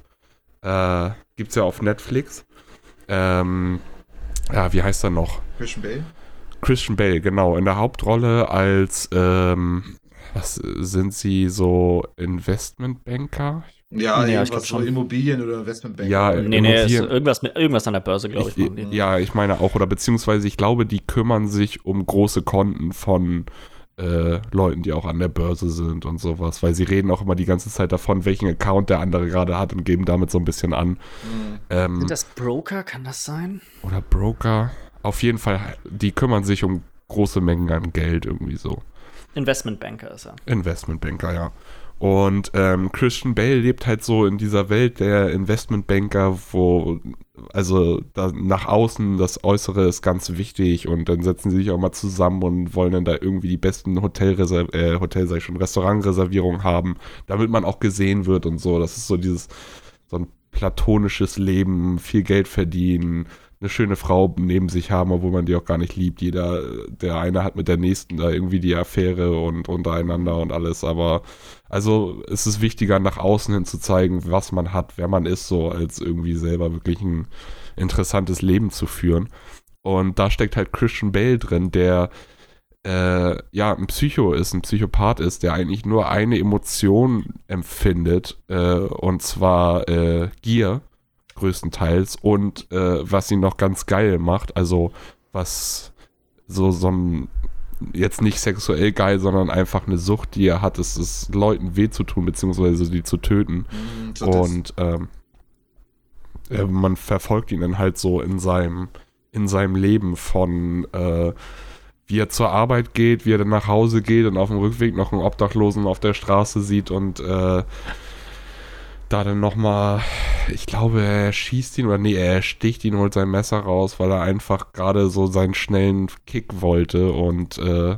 Äh, gibt's ja auf Netflix. Ähm, ja, wie heißt er noch? Christian Bale? Christian Bale, genau, in der Hauptrolle als, ähm, was sind sie so Investmentbanker? Ja, Ja, ich glaub so schon. Immobilien oder Investmentbank. Ja, Nee, nee, irgendwas, mit, irgendwas an der Börse, glaube ich. Ich, ja, ich meine auch, oder beziehungsweise ich glaube, die kümmern sich um große Konten von äh, Leuten, die auch an der Börse sind und sowas, weil sie reden auch immer die ganze Zeit davon, welchen Account der andere gerade hat und geben damit so ein bisschen an. Mhm. Ähm, Sind das Broker, kann das sein? oder Broker. Auf jeden Fall, die kümmern sich um große Mengen an Geld irgendwie so. Investmentbanker ist er. Investmentbanker, ja. Und ähm, Christian Bale lebt halt so in dieser Welt der Investmentbanker, wo, also nach außen das Äußere ist ganz wichtig und dann setzen sie sich auch mal zusammen und wollen dann da irgendwie die besten Hotelreserv äh, Hotel, ich schon, Restaurantreservierungen haben, damit man auch gesehen wird und so. Das ist so dieses, so ein platonisches Leben, viel Geld verdienen, eine schöne Frau neben sich haben, obwohl man die auch gar nicht liebt. Jeder, der eine hat mit der nächsten da irgendwie die Affäre und untereinander und alles, aber also es ist wichtiger, nach außen hin zu zeigen, was man hat, wer man ist, so als irgendwie selber wirklich ein interessantes Leben zu führen. Und da steckt halt Christian Bale drin, der äh, ja ein Psycho ist, ein Psychopath ist, der eigentlich nur eine Emotion empfindet, äh, und zwar äh, Gier größtenteils und äh, was ihn noch ganz geil macht, also was so so ein jetzt nicht sexuell geil, sondern einfach eine Sucht, die er hat, ist es Leuten weh zu tun, beziehungsweise die zu töten. Mhm, so Und ähm, äh, man verfolgt ihn dann halt so in seinem, in seinem Leben von äh, wie er zur Arbeit geht, wie er dann nach Hause geht und auf dem Rückweg noch einen Obdachlosen auf der Straße sieht und äh, da dann nochmal, ich glaube, er schießt ihn oder nee, er sticht ihn, holt sein Messer raus, weil er einfach gerade so seinen schnellen Kick wollte und äh,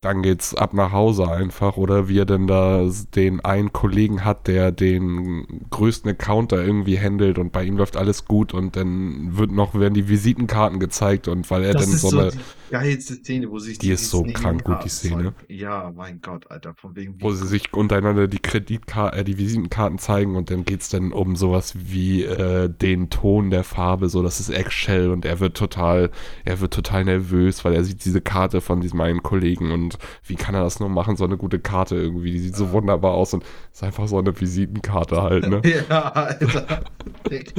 dann geht's ab nach Hause einfach. Oder wie er denn da den einen Kollegen hat, der den größten Account da irgendwie handelt und bei ihm läuft alles gut und dann wird noch, werden die Visitenkarten gezeigt und weil er das dann so so eine, die geilste Szene, wo sich Die ist so krank gut, die Szene. Ja, mein Gott, Alter, von wegen. wo sie sich untereinander die Kreditkarten, äh, die Visitenkarten zeigen und dann geht's dann um sowas wie äh, den Ton der Farbe, so das ist Eggshell und er wird total, er wird total nervös, weil er sieht diese Karte von diesem einen Kollegen und wie kann er das nur machen, so eine gute Karte irgendwie, die sieht so wunderbar aus und ist einfach so eine Visitenkarte halt, ne? Ja, Alter.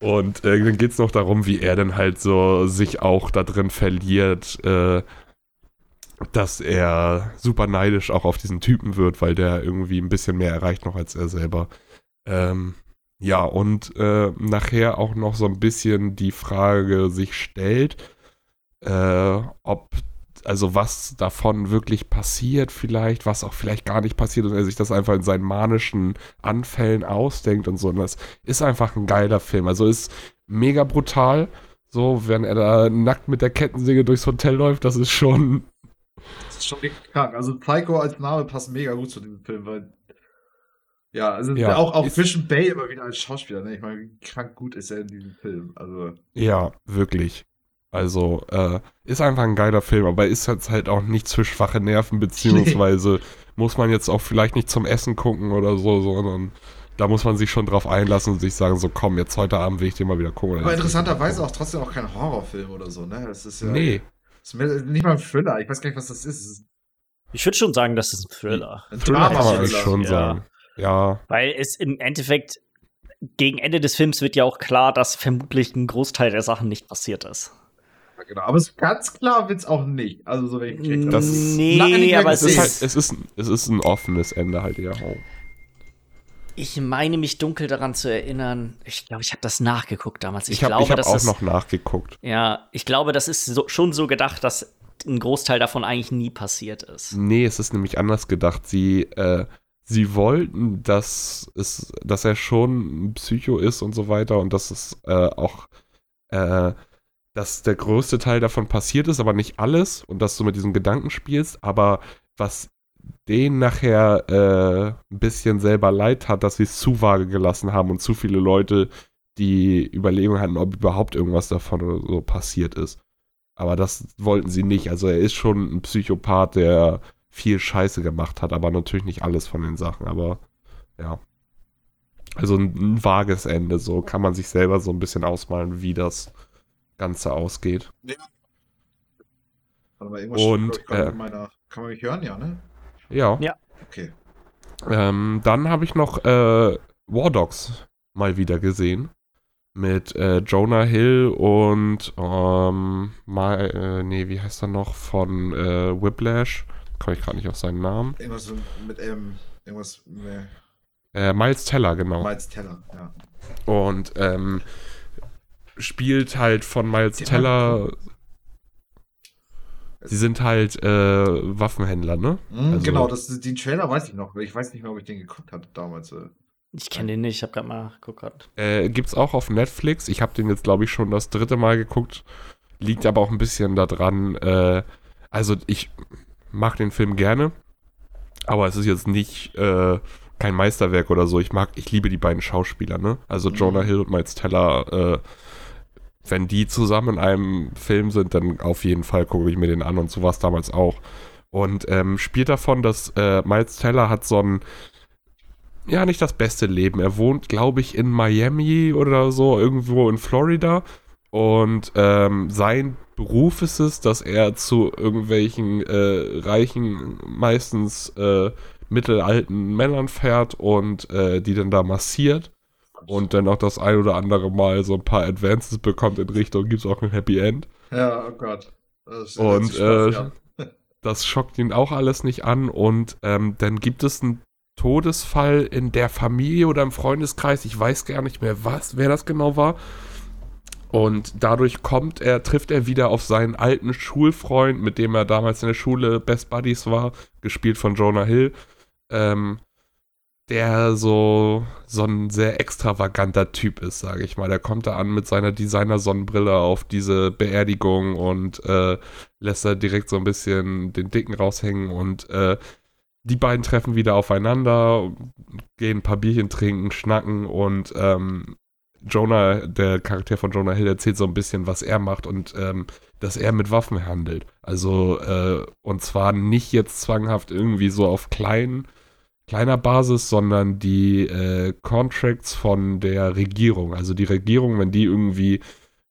Und äh, dann geht es noch darum, wie er dann halt so sich auch da drin verliert, äh, dass er super neidisch auch auf diesen Typen wird, weil der irgendwie ein bisschen mehr erreicht noch als er selber. Ähm, ja, und äh, nachher auch noch so ein bisschen die Frage sich stellt, äh, ob, also was davon wirklich passiert vielleicht, was auch vielleicht gar nicht passiert und er sich das einfach in seinen manischen Anfällen ausdenkt und so. Und das ist einfach ein geiler Film. Also ist mega brutal. So, wenn er da nackt mit der Kettensäge durchs Hotel läuft, das ist schon. Das ist schon richtig krank. Also Psycho als Name passt mega gut zu diesem Film, weil. Ja, also Ja, auch, auch Christian Bale immer wieder als Schauspieler, ne? Ich meine, wie krank gut ist er in diesem Film. Also. Ja, wirklich. Also, äh, ist einfach ein geiler Film, aber ist jetzt halt auch nichts für schwache Nerven, beziehungsweise muss man jetzt auch vielleicht nicht zum Essen gucken oder so, sondern da muss man sich schon drauf einlassen und sich sagen, so komm, jetzt heute Abend will ich den mal wieder gucken. Aber interessanterweise auch trotzdem auch kein Horrorfilm oder so, ne? Das ist ja. Nee, Das ist nicht mal ein Thriller. Ich weiß gar nicht, was das ist. Es Ich würde schon sagen, das ist ein Thriller. ein Thriller kann man eigentlich schon ja. sagen. Ja, Weil es im Endeffekt gegen Ende des Films wird ja auch klar, dass vermutlich ein Großteil der Sachen nicht passiert ist. Ja, genau. Aber es ganz klar wird's auch nicht. Also so wenn ich gekriegt Das- habe. nee, aber es es ist, halt, es, ist, es ist ein offenes Ende halt, ja. Oh. Ich meine mich dunkel daran zu erinnern. Ich glaube, ich habe das nachgeguckt damals. Ich, Ich habe glaube, ich hab auch das, noch nachgeguckt. Ja, ich glaube, das ist so, schon so gedacht, dass ein Großteil davon eigentlich nie passiert ist. Nee, es ist nämlich anders gedacht. Sie, äh, sie wollten, dass, es, dass er schon ein Psycho ist und so weiter und dass es äh, auch, äh, dass der größte Teil davon passiert ist, aber nicht alles und dass du mit diesem Gedanken spielst, aber was den nachher äh, ein bisschen selber leid hat, dass sie es zu vage gelassen haben und zu viele Leute die Überlegung hatten, ob überhaupt irgendwas davon oder so passiert ist. Aber das wollten sie nicht. Also er ist schon ein Psychopath, der viel Scheiße gemacht hat, aber natürlich nicht alles von den Sachen. Aber ja. Also ein, ein vages Ende, so kann man sich selber so ein bisschen ausmalen, wie das Ganze ausgeht. Warte mal, irgendwas Und, ich, äh, in meiner, kann man mich hören, ja, ne? Ja. Ja. Okay. Ähm, dann habe ich noch äh, War Dogs mal wieder gesehen. Mit äh, Jonah Hill und ähm, mal, äh, nee, wie heißt er noch? Von äh, Whiplash. Komme ich gerade nicht auf seinen Namen. Irgendwas mit, ähm, irgendwas mit Äh, Miles Teller, genau. Miles Teller, ja. Und ähm, spielt halt von Miles Den Teller. hab Sie sind halt äh, Waffenhändler, ne? Mhm, Also- genau, das, den Trailer weiß ich noch. Ich weiß nicht mehr, ob ich den geguckt hatte damals. äh. Ich kenne den nicht, ich habe gerade mal geguckt. Äh, gibt's auch auf Netflix. Ich habe den jetzt, glaube ich, schon das dritte Mal geguckt. Liegt aber auch ein bisschen daran. Äh, also, ich mag den Film gerne. Aber es ist jetzt nicht äh, kein Meisterwerk oder so. Ich mag, ich liebe die beiden Schauspieler, ne? Also Mhm. Jonah Hill und Miles Teller. Wenn die zusammen in einem Film sind, dann auf jeden Fall gucke ich mir den an und so war es damals auch. Und ähm, spielt davon, dass äh, Miles Teller hat so ein ja, nicht das beste Leben. Er wohnt, glaube ich, in Miami oder so, irgendwo in Florida. Und ähm, sein Beruf ist es, dass er zu irgendwelchen äh, reichen, meistens äh, mittelalten Männern fährt und äh, die dann da massiert. Und dann auch das ein oder andere Mal so ein paar Advances bekommt in Richtung, gibt es auch ein Happy End. Ja, oh Gott. Das Und, Spaß äh, an. Das schockt ihn auch alles nicht an. Und ähm, dann gibt es einen Todesfall in der Familie oder im Freundeskreis. Ich weiß gar nicht mehr, was, wer das genau war. Und dadurch kommt er, trifft er wieder auf seinen alten Schulfreund, mit dem er damals in der Schule Best Buddies war, gespielt von Jonah Hill. Ähm, der so, so ein sehr extravaganter Typ ist, sage ich mal. Der kommt da an mit seiner Designer-Sonnenbrille auf diese Beerdigung und äh, lässt da direkt so ein bisschen den Dicken raushängen und äh, die beiden treffen wieder aufeinander, gehen ein paar Bierchen trinken, schnacken und ähm, Jonah, der Charakter von Jonah Hill, erzählt so ein bisschen, was er macht und ähm, dass er mit Waffen handelt. Also, äh, und zwar nicht jetzt zwanghaft irgendwie so auf kleinen, kleiner Basis, sondern die äh, Contracts von der Regierung. Also die Regierung, wenn die irgendwie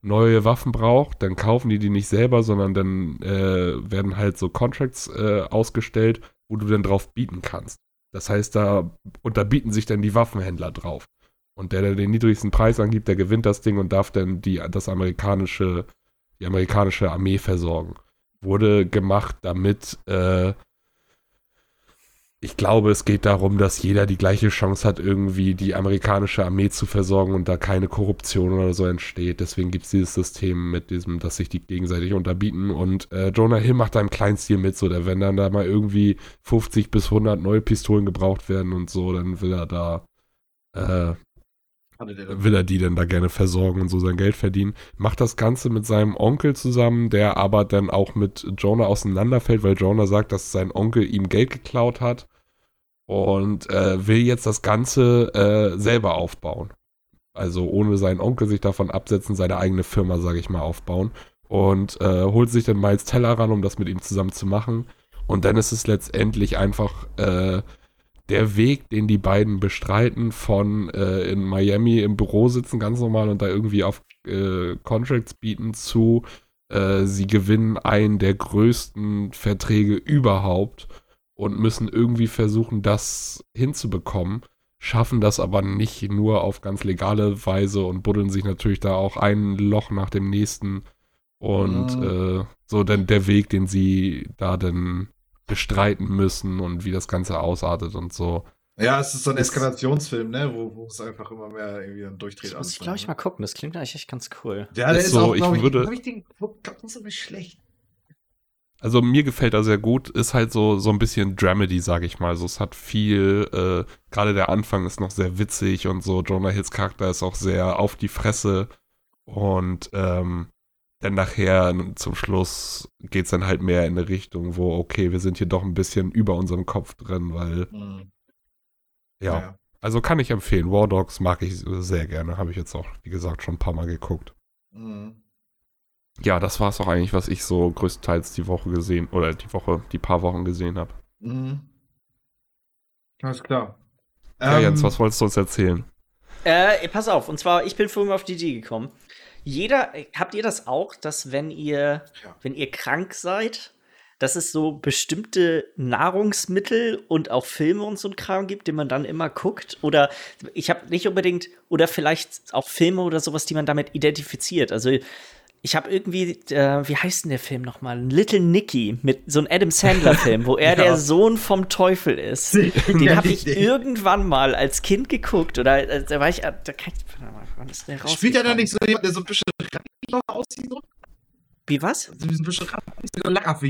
neue Waffen braucht, dann kaufen die die nicht selber, sondern dann äh, werden halt so Contracts äh, ausgestellt, wo du dann drauf bieten kannst. Das heißt, da unterbieten sich dann die Waffenhändler drauf. Und der, der den niedrigsten Preis angibt, der gewinnt das Ding und darf dann die, das amerikanische, die amerikanische Armee versorgen. Wurde gemacht, damit äh, ich glaube, es geht darum, dass jeder die gleiche Chance hat, irgendwie die amerikanische Armee zu versorgen und da keine Korruption oder so entsteht. Deswegen gibt es dieses System mit diesem, dass sich die gegenseitig unterbieten. Und äh, Jonah Hill macht da im kleinen Stil mit, so, da wenn dann da mal irgendwie 50 bis 100 neue Pistolen gebraucht werden und so, dann will er da, äh, der will er die denn da gerne versorgen und so sein Geld verdienen. Macht das Ganze mit seinem Onkel zusammen, der aber dann auch mit Jonah auseinanderfällt, weil Jonah sagt, dass sein Onkel ihm Geld geklaut hat und äh, will jetzt das Ganze äh, selber aufbauen. Also ohne seinen Onkel sich davon absetzen, seine eigene Firma, sage ich mal, aufbauen. Und äh, holt sich dann Miles Teller ran, um das mit ihm zusammen zu machen. Und dann ist es letztendlich einfach äh, der Weg, den die beiden bestreiten, von äh, in Miami im Büro sitzen, ganz normal und da irgendwie auf äh, Contracts bieten, zu äh, sie gewinnen einen der größten Verträge überhaupt und müssen irgendwie versuchen, das hinzubekommen, schaffen das aber nicht nur auf ganz legale Weise und buddeln sich natürlich da auch ein Loch nach dem nächsten. Und Mhm. so dann der Weg, den sie da dann bestreiten müssen und wie das Ganze ausartet und so. Ja, es ist so ein Es- Eskalationsfilm, ne? Wo, wo es einfach immer mehr irgendwie dann durchdreht. Das muss ich, glaube ich, dann, mal gucken. Das klingt eigentlich echt ganz cool. ne? Ja, der Ist ist, so, auch, ich ich, würde- hab ich den geguckt, glaub, nicht so nicht schlecht. Also mir gefällt er sehr gut, ist halt so, so ein bisschen Dramedy, sage ich mal. Also es hat viel, äh, gerade der Anfang ist noch sehr witzig und so. Jonah Hills Charakter ist auch sehr auf die Fresse und ähm, dann nachher zum Schluss geht es dann halt mehr in eine Richtung, wo, okay, wir sind hier doch ein bisschen über unserem Kopf drin, weil, Mhm. ja, Naja. also kann ich empfehlen. War Dogs mag ich sehr gerne, habe ich jetzt auch, wie gesagt, schon ein paar Mal geguckt. Mhm. Ja, das war es auch eigentlich, was ich so größtenteils die Woche gesehen, oder die Woche, die paar Wochen gesehen habe. Mhm. Alles klar. Ja, Ähm, Jens, was wolltest du uns erzählen? Äh, pass auf, und zwar, ich bin vorhin auf die Idee gekommen. Jeder, habt ihr das auch, dass wenn ihr, Ja. wenn ihr krank seid, dass es so bestimmte Nahrungsmittel und auch Filme und so ein Kram gibt, den man dann immer guckt? Oder ich habe nicht unbedingt, oder vielleicht auch Filme oder sowas, die man damit identifiziert. Also ich habe irgendwie, äh, wie heißt denn der Film nochmal? Little Nicky mit so einem Adam Sandler-Film, wo er ja. der Sohn vom Teufel ist. Den habe ich irgendwann mal als Kind geguckt. Oder äh, da war ich, äh, da kann ich, wann ist der raus? Spielt er da nicht so jemand, der so ein bisschen aussieht? Wie was? So ein bisschen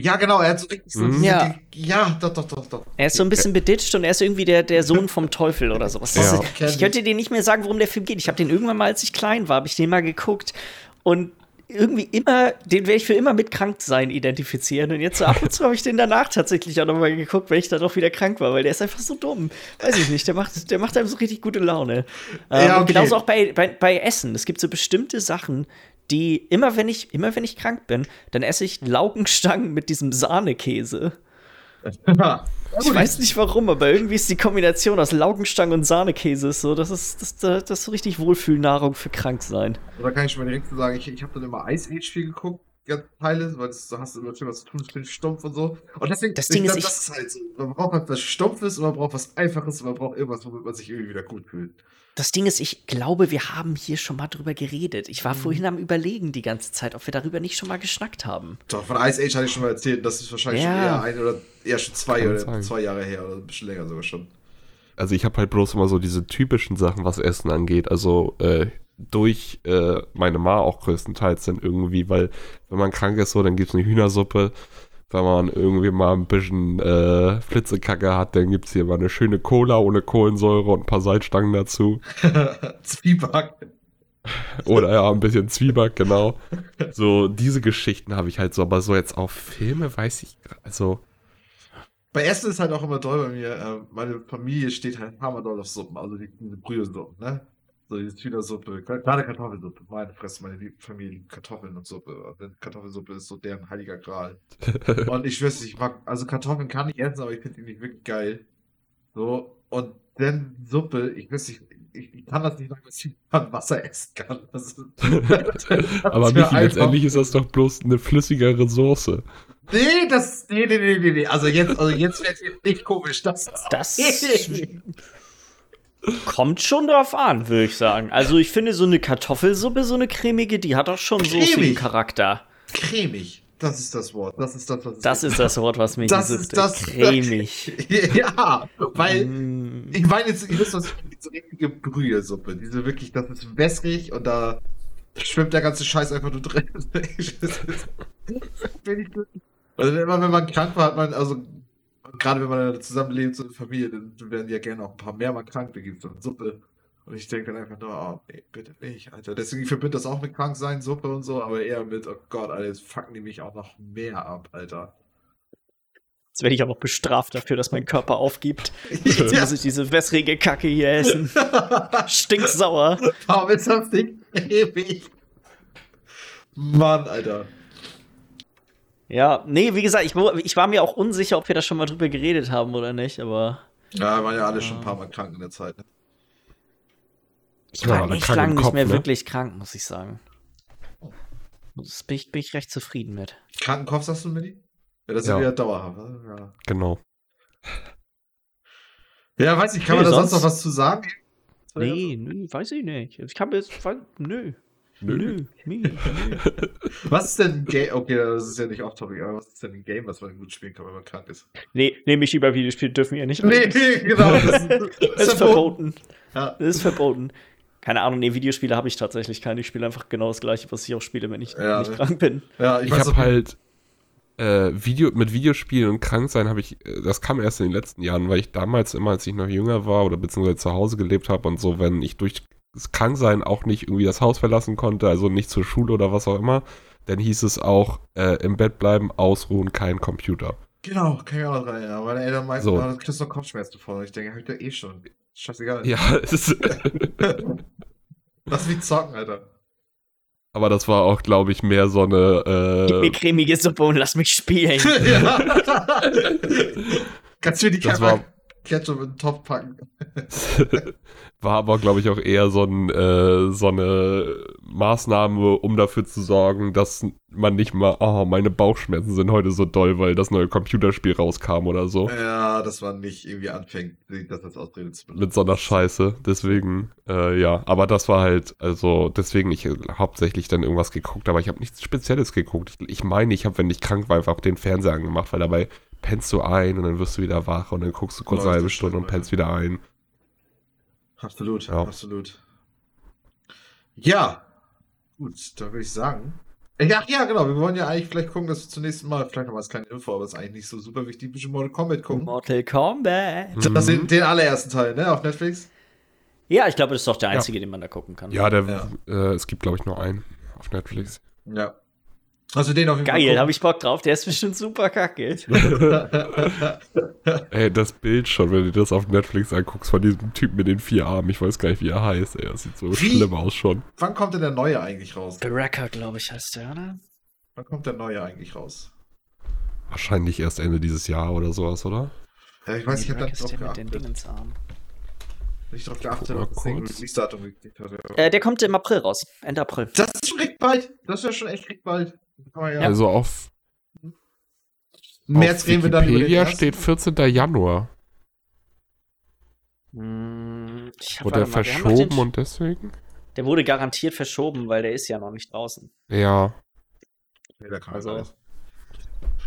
Ja, genau, er hat so richtig so, mhm. ja. ja, doch, doch, doch, doch. Er ist so ein bisschen beditscht und er ist irgendwie der, der Sohn vom Teufel oder sowas. Ja. Ist, ich könnte dir nicht mehr sagen, worum der Film geht. Ich habe den irgendwann mal, als ich klein war, habe ich den mal geguckt und irgendwie immer, den werde ich für immer mit Kranksein identifizieren. Und jetzt so ab und zu habe ich den danach tatsächlich auch nochmal geguckt, wenn ich dann auch wieder krank war, weil der ist einfach so dumm. Weiß ich nicht, der macht, der macht einem so richtig gute Laune. Ähm, ja, okay. genauso auch bei, bei, bei Essen. Es gibt so bestimmte Sachen, die immer wenn ich, immer wenn ich krank bin, dann esse ich Laugenstangen mit diesem Sahnekäse. ich weiß nicht warum, aber irgendwie ist die Kombination aus Laugenstangen und Sahnekäse so, das ist, das, das, das ist so richtig Wohlfühlnahrung für krank sein. Da kann ich schon mal direkt sagen, ich, ich habe dann immer Ice Age viel geguckt, Teile, weil das, da hast du immer was zu tun, ich bin stumpf und so. Und deswegen, das Ding ist, das ist halt so. Man braucht halt was Stumpfes und man braucht was Einfaches und man braucht irgendwas, womit man sich irgendwie wieder gut fühlt. Das Ding ist, ich glaube, wir haben hier schon mal drüber geredet. Ich war mhm. vorhin am Überlegen die ganze Zeit, ob wir darüber nicht schon mal geschnackt haben. Doch, von Ice Age hatte ich schon mal erzählt. Das ist wahrscheinlich ja. schon eher ein oder eher schon zwei, oder zwei Jahre her oder ein bisschen länger sogar schon. Also ich habe halt bloß immer so diese typischen Sachen, was Essen angeht. Also äh, durch äh, meine Ma auch größtenteils sind irgendwie, weil wenn man krank ist, so, dann gibt es eine Hühnersuppe wenn man irgendwie mal ein bisschen äh, Flitzekacke hat, dann gibt es hier mal eine schöne Cola ohne Kohlensäure und ein paar Salzstangen dazu. Zwieback. Oder ja, ein bisschen Zwieback, genau. So, diese Geschichten habe ich halt so, aber so jetzt auf Filme weiß ich, also. Bei Essen ist halt auch immer toll bei mir, äh, meine Familie steht halt hammerdoll auf Suppen, also die, diese Brühesuppen, ne? So diese Hühnersuppe, gerade Kartoffelsuppe. Meine Fresse, meine Familie liebt Kartoffeln und Suppe. Kartoffelsuppe ist so deren heiliger Gral. und ich schwör's, ich mag, also Kartoffeln kann ich essen, aber ich finde die nicht wirklich geil. So, und dann Suppe, ich weiß nicht, ich, ich kann das nicht sagen, dass ich Wasser essen kann. Das ist, das aber Michi, letztendlich ist das doch bloß eine flüssigere Soße. Nee, das, nee, nee, nee, nee, also jetzt, also jetzt wird es nicht komisch. Das, das, Kommt schon drauf an, würde ich sagen. Also ich finde so eine Kartoffelsuppe, so eine cremige, die hat auch schon so viel Charakter. Cremig. Das ist das Wort. Das ist das, was Das ist das Wort, was mich das. Ist das cremig. ja, weil mm. ich meine jetzt, ich weiß was, diese richtige Brühesuppe, diese wirklich, das ist wässrig und da schwimmt der ganze Scheiß einfach nur drin. also immer wenn man krank war, hat man also gerade wenn man zusammenlebt, so eine Familie, dann werden die ja gerne auch ein paar mehr mal krank, da gibt es dann Suppe. Und ich denke dann einfach nur, oh, nee, bitte nicht, Alter. Deswegen verbinde das auch mit Kranksein, Suppe und so, aber eher mit, oh Gott, Alter, jetzt fucken die mich auch noch mehr ab, Alter. Jetzt werde ich aber bestraft dafür, dass mein Körper aufgibt. Jetzt muss ich diese wässrige Kacke hier essen. Stinksauer. Warum ist das Ding ewig? Mann, Alter. Ja, nee, wie gesagt, ich, ich, war mir auch unsicher, ob wir da schon mal drüber geredet haben oder nicht, aber. Ja, wir waren ja alle ja. schon ein paar Mal krank in der Zeit. Ne? Ich war ja, echt lange nicht mehr ne? wirklich krank, muss ich sagen. Das bin ich, bin ich recht zufrieden mit. Krankenkopf sagst du, Milli? Ja, das ist ja wieder dauerhaft. Ne? Ja. Genau. Ja, weiß ich, kann nee, man da sonst noch was zu sagen? Nee, nee, weiß ich nicht. Ich kann mir jetzt. Nö. Nö. Nö, nö, Was ist denn ein Game? Okay, das ist ja nicht off-topic, aber was ist denn ein Game, was man gut spielen kann, wenn man krank ist? Nee, nee, mich über Videospiele dürfen wir ja nicht. Nee, genau. Das, ist verboten. Ja. Das ist verboten. Keine Ahnung, nee, Videospiele habe ich tatsächlich keine. Ich spiele einfach genau das gleiche, was ich auch spiele, wenn ich ja, nicht krank bin. Ja, ich, ich habe halt äh, Video, mit Videospielen und Kranksein habe ich, äh, das kam erst in den letzten Jahren, weil ich damals immer, als ich noch jünger war oder beziehungsweise zu Hause gelebt habe und so, wenn ich durch krank sein auch nicht irgendwie das Haus verlassen konnte, also nicht zur Schule oder was auch immer, dann hieß es auch äh, im Bett bleiben, ausruhen, kein Computer. Genau, kann ich auch noch dran erinnern. Meine Eltern meinten, so. du kriegst doch Kopfschmerzen vor. Ich denke, hab ich ja eh schon. Scheißegal. Ja, es ist. Lass mich zocken, Alter. Aber das war auch, glaube ich, mehr so eine. Äh, Gib mir cremige Suppe und lass mich spielen. Kannst du mir die das war, Ketchup in den Topf packen. War aber, glaube ich, auch eher so, ein, äh, so eine Maßnahme, um dafür zu sorgen, dass man nicht mal, oh, meine Bauchschmerzen sind heute so doll, weil das neue Computerspiel rauskam oder so. Ja, dass man nicht irgendwie anfängt, das als Ausrede zu benutzen. Mit so einer Scheiße. Deswegen, äh, ja. Aber das war halt, also deswegen ich hauptsächlich dann irgendwas geguckt, aber ich habe nichts Spezielles geguckt. Ich, ich meine, ich habe, wenn ich krank war, einfach den Fernseher angemacht, weil dabei pennst du ein und dann wirst du wieder wach und dann guckst du kurz eine halbe Stunde und pennst wieder ein. Absolut, ja. absolut. Ja, gut, da würde ich sagen. Ach ja, genau, wir wollen ja eigentlich vielleicht gucken, dass wir zunächst mal, vielleicht noch mal als kleine Info, aber ist eigentlich nicht so super wichtig, ein bisschen Mortal Kombat gucken. Mortal Kombat. Das ist den allerersten Teil, ne, auf Netflix? Ja, ich glaube, das ist doch der einzige, ja. den man da gucken kann. Ja, der, ja. Äh, es gibt, glaube ich, nur einen auf Netflix. Ja. Also den auf jeden Geil, habe ich Bock drauf. Der ist bestimmt super kacke. ey, das Bild schon, wenn du das auf Netflix anguckst von diesem Typen mit den vier Armen. Ich weiß gar nicht, wie er heißt. Ey, das sieht so wie? schlimm aus schon. Wann kommt denn der neue eigentlich raus? Baraka, glaube ich, heißt der, oder? Wann kommt der neue eigentlich raus? Wahrscheinlich erst Ende dieses Jahr oder sowas, oder? Ja, ich weiß, nee, ich habe da drauf geachtet. Den Nicht drauf geachtet, ob das Release-Datum gekriegt hat. Äh, der kommt im April raus. Ende April. Das ist schon recht bald. Das ist ja schon echt recht bald. Ja. Also auf. März auf reden wir dann über den steht 14. Januar. Hm, Wurde verschoben und deswegen? Der wurde garantiert verschoben, weil der ist ja noch nicht draußen. Ja. Nee, der kann also,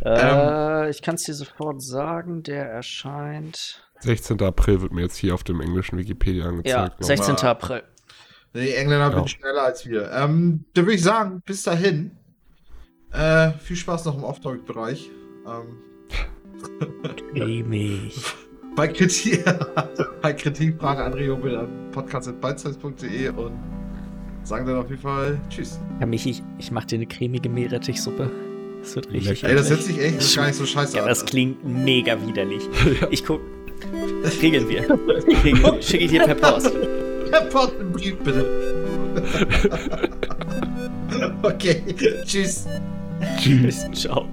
äh, ähm, ich kann es dir sofort sagen, der erscheint. 16. April wird mir jetzt hier auf dem englischen Wikipedia angezeigt. Ja, 16. April. Die Engländer ja. sind schneller als wir. Ähm, da würde ich sagen, bis dahin äh, viel Spaß noch im Off-Topic-Bereich. Ähm, bei Kritik, bei Kritik, Frage, Anregung bitte an podcast.beizeis.de und sagen dann auf jeden Fall Tschüss. Ja, Michi, ich, ich mach dir eine cremige Meerrettichsuppe. Das wird richtig. Ey, das hört sich echt das gar nicht so scheiße ja, an. Ja, das klingt mega widerlich. ja. Ich guck. Regeln wir. Regeln. Schicke ich dir per Post. Per Post einen Brief, bitte. okay. Tschüss. Tschüss. Ciao.